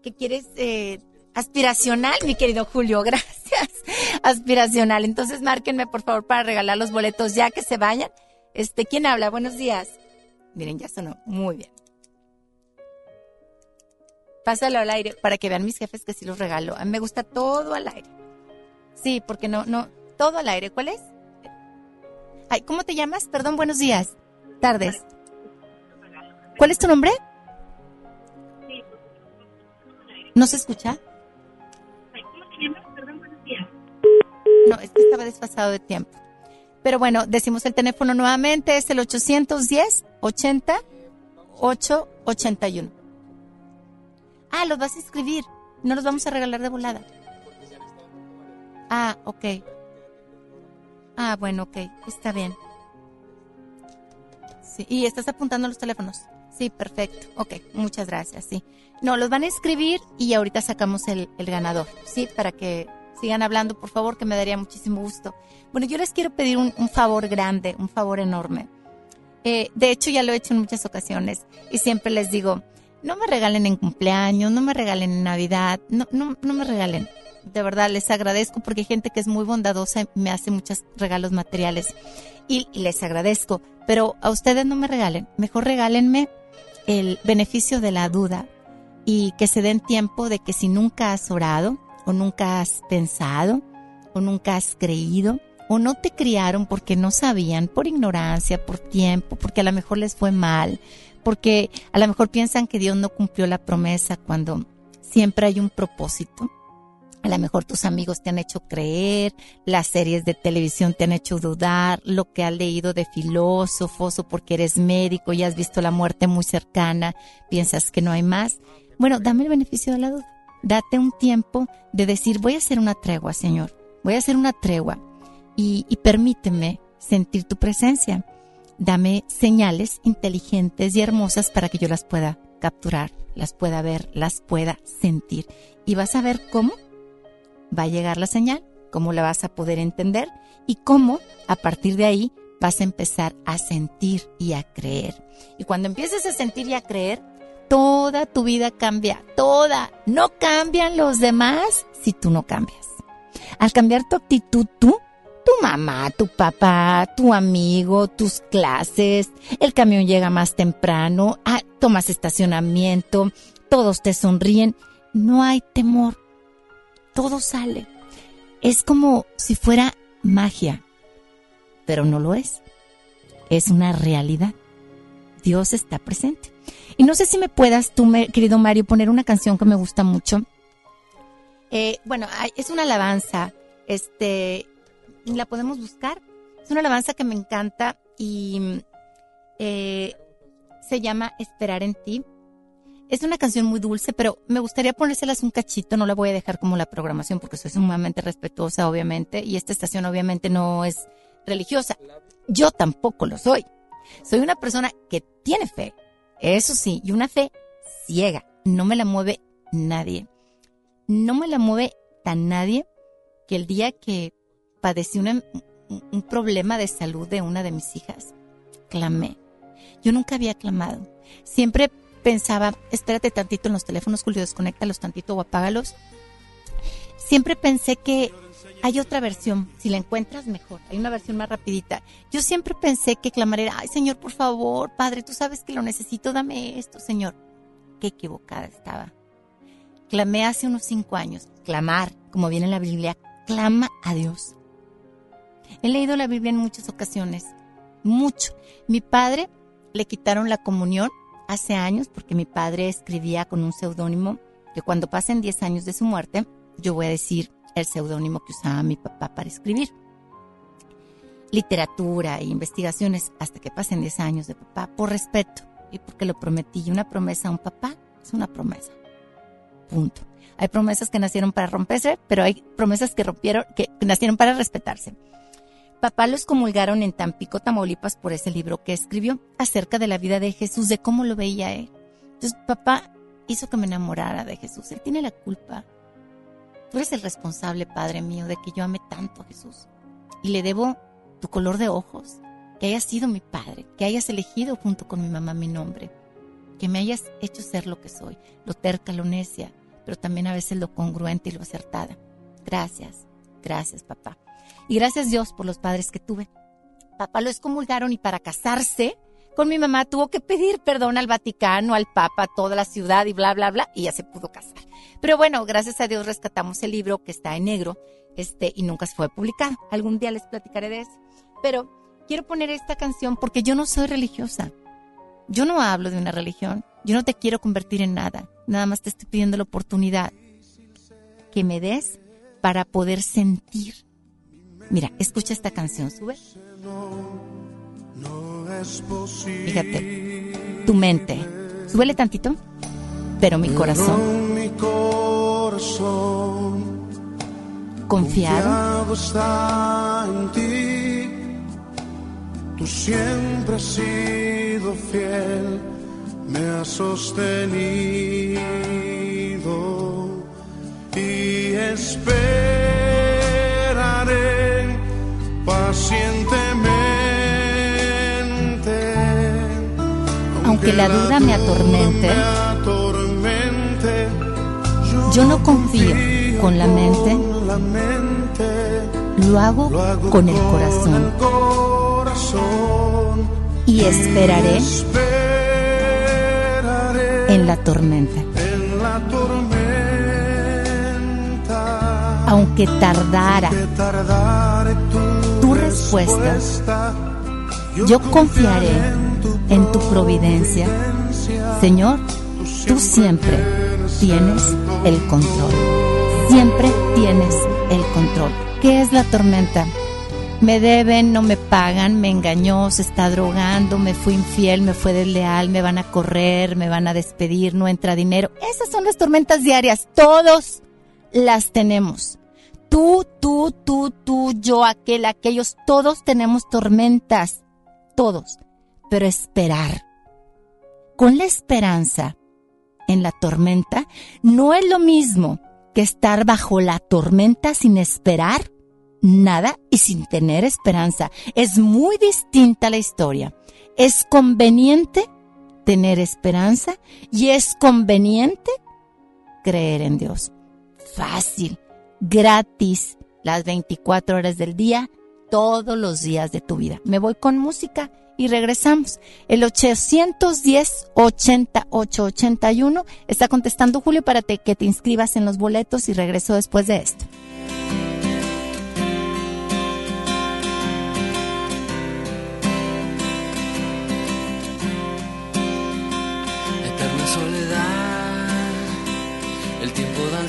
que quieres... eh, aspiracional, mi querido Julio. Gracias. Aspiracional. Entonces márquenme por favor para regalar los boletos ya que se vayan. Este, ¿quién habla? Buenos días. Miren, ya sonó. Muy bien. Pásalo al aire para que vean mis jefes que sí los regalo. Me gusta todo al aire. Sí, porque no, no, todo al aire. ¿Cuál es? Ay, ¿cómo te llamas? Perdón, buenos días. Tardes. ¿Cuál es tu nombre? ¿No se escucha? No, es que estaba desfasado de tiempo. Pero bueno, decimos el teléfono nuevamente, es el 810 80 881. Ah, los vas a escribir. No los vamos a regalar de volada. Ah, ok. Ah, bueno, ok. Está bien. Sí, y estás apuntando los teléfonos. Sí, perfecto. Ok, muchas gracias, sí. No, los van a escribir y ahorita sacamos el, ganador, ¿sí? Para que sigan hablando, por favor, que me daría muchísimo gusto. Bueno, yo les quiero pedir un, un favor grande, un favor enorme. Eh, de hecho, ya lo he hecho en muchas ocasiones y siempre les digo, no me regalen en cumpleaños, no me regalen en Navidad, no, no, no me regalen. De verdad, les agradezco porque hay gente que es muy bondadosa y me hace muchos regalos materiales y, y les agradezco. Pero a ustedes no me regalen, mejor regálenme el beneficio de la duda y que se den tiempo de que si nunca has orado o nunca has pensado o nunca has creído o no te criaron porque no sabían, por ignorancia, por tiempo, porque a lo mejor les fue mal, porque a lo mejor piensan que Dios no cumplió la promesa cuando siempre hay un propósito. A lo mejor tus amigos te han hecho creer, las series de televisión te han hecho dudar, lo que has leído de filósofos o porque eres médico y has visto la muerte muy cercana, piensas que no hay más. Bueno, dame el beneficio de la duda. Date un tiempo de decir, voy a hacer una tregua, Señor. Voy a hacer una tregua y, y permíteme sentir tu presencia. Dame señales inteligentes y hermosas para que yo las pueda capturar, las pueda ver, las pueda sentir. Y vas a ver cómo va a llegar la señal, cómo la vas a poder entender y cómo a partir de ahí vas a empezar a sentir y a creer. Y cuando empieces a sentir y a creer, toda tu vida cambia, toda. No cambian los demás si tú no cambias. Al cambiar tu actitud tú, tu mamá, tu papá, tu amigo, tus clases, el camión llega más temprano, ah, tomas estacionamiento, todos te sonríen, no hay temor, todo sale. Es como si fuera magia, pero no lo es. Es una realidad. Dios está presente. Y no sé si me puedas tú, querido Mario, poner una canción que me gusta mucho. Eh, bueno, es una alabanza. Este, ¿la podemos buscar? Es una alabanza que me encanta y eh, se llama Esperar en ti. Es una canción muy dulce, pero me gustaría ponérselas un cachito. No la voy a dejar como la programación porque soy sumamente respetuosa, obviamente. Y esta estación, obviamente, no es religiosa. Yo tampoco lo soy. Soy una persona que tiene fe, eso sí, y una fe ciega. No me la mueve nadie. No me la mueve tan nadie que el día que padecí un problema de salud de una de mis hijas, clamé. Yo nunca había clamado. Siempre pensaba, espérate tantito en los teléfonos, Julio, desconéctalos tantito o apágalos. Siempre pensé que hay otra versión, si la encuentras mejor, hay una versión más rapidita. Yo siempre pensé que clamar era, ay Señor, por favor, Padre, tú sabes que lo necesito, dame esto, Señor. Qué equivocada estaba. Clamé hace unos cinco años. Clamar, como viene en la Biblia, clama a Dios. He leído la Biblia en muchas ocasiones, mucho. Mi padre le quitaron la comunión hace años porque mi padre escribía con un seudónimo que cuando pasen 10 años de su muerte, yo voy a decir el seudónimo que usaba mi papá para escribir. Literatura e investigaciones hasta que pasen 10 años de papá, por respeto. y porque lo prometí. Una promesa a un papá es una promesa. Punto. Hay promesas que nacieron para romperse, pero hay promesas que rompieron, que nacieron para respetarse. Papá lo excomulgaron en Tampico, Tamaulipas, por ese libro que escribió acerca de la vida de Jesús, de cómo lo veía él. Entonces, papá hizo que me enamorara de Jesús. Él tiene la culpa. Tú eres el responsable, Padre mío, de que yo ame tanto a Jesús. Y le debo tu color de ojos, que hayas sido mi padre, que hayas elegido junto con mi mamá mi nombre, que me hayas hecho ser lo que soy, lo terca, lo necia, pero también a veces lo congruente y lo acertada. Gracias, gracias, papá. Y gracias Dios por los padres que tuve. Papá lo excomulgaron y para casarse con mi mamá tuvo que pedir perdón al Vaticano, al Papa, a toda la ciudad y bla, bla, bla, y ya se pudo casar. Pero bueno, gracias a Dios rescatamos el libro que está en negro este, y nunca se fue publicado. Algún día les platicaré de eso. Pero quiero poner esta canción porque yo no soy religiosa. Yo no hablo de una religión. Yo no te quiero convertir en nada. Nada más te estoy pidiendo la oportunidad que me des para poder sentir. Mira, escucha esta canción, sube. Fíjate, tu mente. Súbele tantito, pero mi corazón. Mi corazón Confiado. está en ti. Tú siempre has sido fiel, me has sostenido y esperaré pacientemente. Aunque la duda me atormente, yo no confío con la mente, lo hago con el corazón. Y esperaré en la tormenta. Aunque tardara yo confiaré en tu providencia. Señor, tú siempre tienes el control. Siempre tienes el control. ¿Qué es la tormenta? Me deben, no me pagan, me engañó, se está drogando, me fui infiel, me fue desleal, me van a correr, me van a despedir, no entra dinero. Esas son las tormentas diarias. Todos las tenemos. Tú, tú, tú, tú, yo, aquel, aquellos, todos tenemos tormentas. Todos. Pero esperar. Con la esperanza en la tormenta no es lo mismo que estar bajo la tormenta sin esperar nada y sin tener esperanza. Es muy distinta la historia. Es conveniente tener esperanza y es conveniente creer en Dios. Fácil, gratis, las 24 horas del día, todos los días de tu vida. Me voy con música y regresamos. El 810 8881 está contestando Julio para que te inscribas en los boletos y regreso después de esto.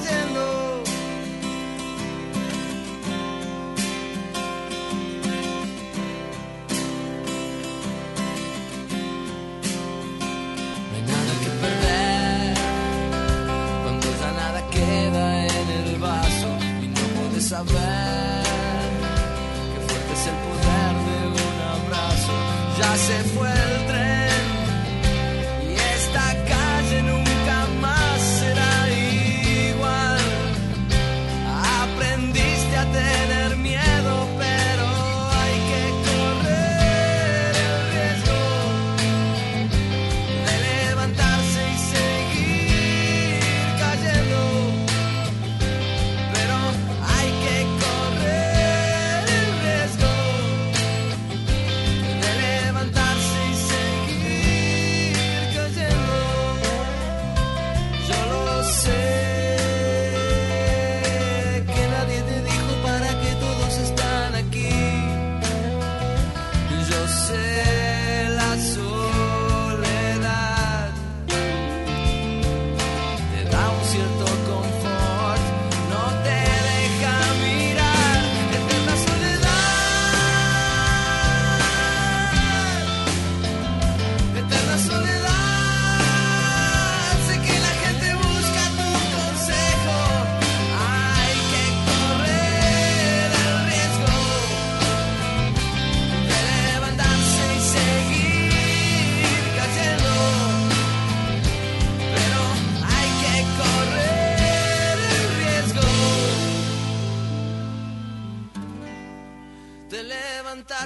No hay nada que perder cuando ya nada queda en el vaso y no puedes saber qué fuerte es el poder de un abrazo. Ya se fue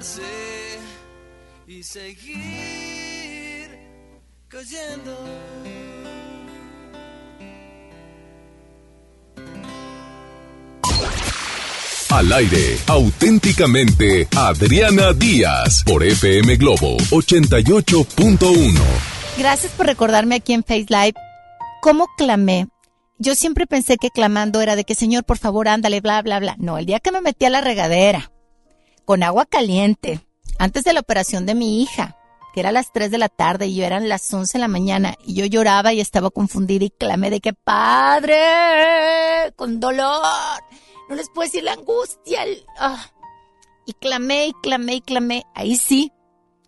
levantarse y seguir cayendo. Al aire, auténticamente, Adriana Díaz, por FM Globo 88.1. Gracias por recordarme aquí en Face Live cómo clamé. Yo siempre pensé que clamando era de que, Señor, por favor, ándale, bla, bla, bla. No, el día que me metí a la regadera, con agua caliente, antes de la operación de mi hija, que era a las 3 de la tarde y yo eran las 11 de la mañana, y yo lloraba y estaba confundida y clamé de que, Padre, con dolor. No les puedo decir la angustia. ah. Y clamé y clamé y clamé. Ahí sí,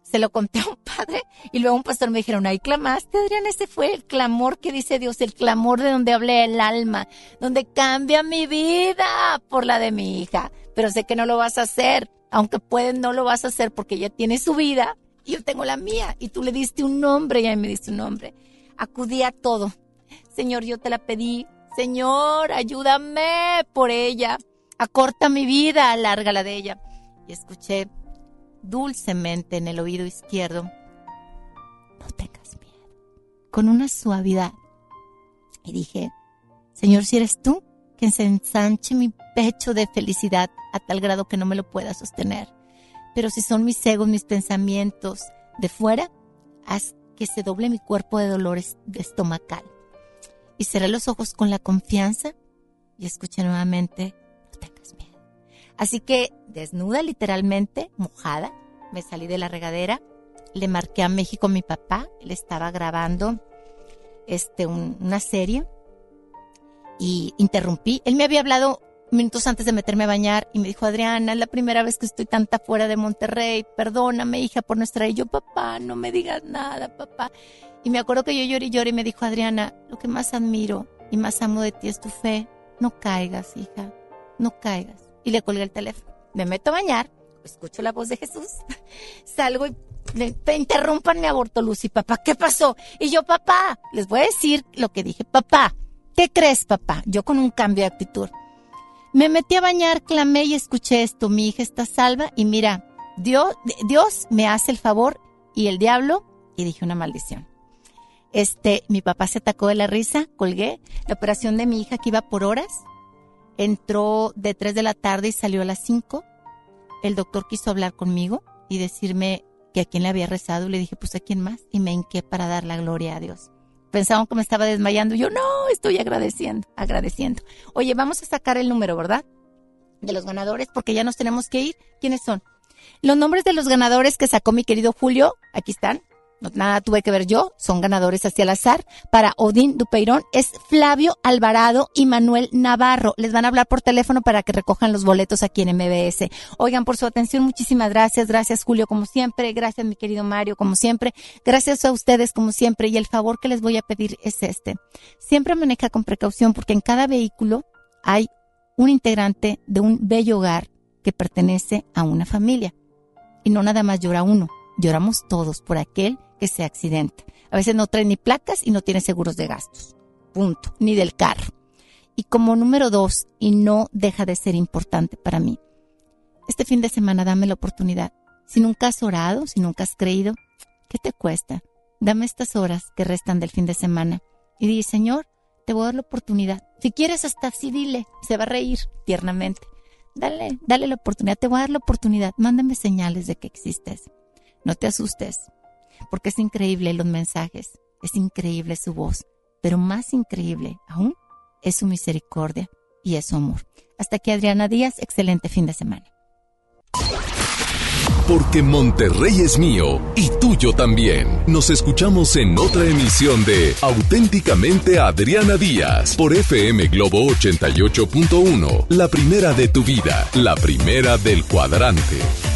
se lo conté a un padre y luego un pastor me dijeron, ahí clamaste, Adrián, ese fue el clamor que dice Dios, el clamor de donde hablé el alma, donde cambia mi vida por la de mi hija. Pero sé que no lo vas a hacer, aunque pueden, no lo vas a hacer porque ella tiene su vida y yo tengo la mía y tú le diste un nombre y a mí me diste un nombre. Acudí a todo. Señor, yo te la pedí. Señor, ayúdame por ella. Acorta mi vida, alarga la de ella. Y escuché dulcemente en el oído izquierdo, no tengas miedo, con una suavidad. Y dije, Señor, si eres tú, que se ensanche mi pecho de felicidad a tal grado que no me lo pueda sostener. Pero si son mis egos, mis pensamientos de fuera, haz que se doble mi cuerpo de dolores de estomacal. Y cerré los ojos con la confianza y escuché nuevamente, no tengas miedo. Así que, desnuda literalmente, mojada, me salí de la regadera, le marqué a México a mi papá, él estaba grabando este, un- una serie y interrumpí. Él me había hablado minutos antes de meterme a bañar y me dijo, Adriana, es la primera vez que estoy tanta fuera de Monterrey, perdóname hija por nuestra... Y yo, papá, no me digas nada, papá. Y me acuerdo que yo lloré y lloré y me dijo, Adriana, lo que más admiro y más amo de ti es tu fe. No caigas, hija, no caigas. Y le colgué el teléfono. Me meto a bañar, escucho la voz de Jesús, salgo y le "Te interrumpan mi aborto, Lucy, papá, ¿qué pasó? Y yo, papá, les voy a decir lo que dije, papá, ¿qué crees, papá? Yo con un cambio de actitud. Me metí a bañar, clamé y escuché esto, mi hija está salva y mira, Dios, Dios me hace el favor y el diablo, y dije una maldición. Este, mi papá se atacó de la risa, colgué. La operación de mi hija que iba por horas, entró de 3 de la tarde y salió a las 5. El doctor quiso hablar conmigo y decirme que a quién le había rezado. Le dije, pues a quién más. Y me hinqué para dar la gloria a Dios. Pensaban que me estaba desmayando. Yo, no, estoy agradeciendo, agradeciendo. Oye, vamos a sacar el número, ¿verdad? De los ganadores, porque ya nos tenemos que ir. ¿Quiénes son? Los nombres de los ganadores que sacó mi querido Julio, aquí están. No, nada tuve que ver yo, son ganadores hacia el azar. Para Odín Dupeirón es Flavio Alvarado y Manuel Navarro. Les van a hablar por teléfono para que recojan los boletos aquí en MBS. Oigan, por su atención, muchísimas gracias. Gracias, Julio, como siempre. Gracias, mi querido Mario, como siempre. Gracias a ustedes, como siempre. Y el favor que les voy a pedir es este. Siempre maneja con precaución porque en cada vehículo hay un integrante de un bello hogar que pertenece a una familia. Y no nada más llora uno, lloramos todos por aquel que se accidente. A veces no trae ni placas y no tiene seguros de gastos. Punto. Ni del carro. Y como número dos, y no deja de ser importante para mí, este fin de semana dame la oportunidad. Si nunca has orado, si nunca has creído, ¿qué te cuesta? Dame estas horas que restan del fin de semana y di, Señor, te voy a dar la oportunidad. Si quieres hasta así dile, se va a reír tiernamente. Dale, dale la oportunidad, te voy a dar la oportunidad. Mándame señales de que existes. No te asustes, porque es increíble los mensajes, es increíble su voz, pero más increíble aún es su misericordia y es su amor. Hasta aquí Adriana Díaz, excelente fin de semana. Porque Monterrey es mío y tuyo también. Nos escuchamos en otra emisión de Auténticamente Adriana Díaz por FM Globo 88.1. La primera de tu vida, la primera del cuadrante.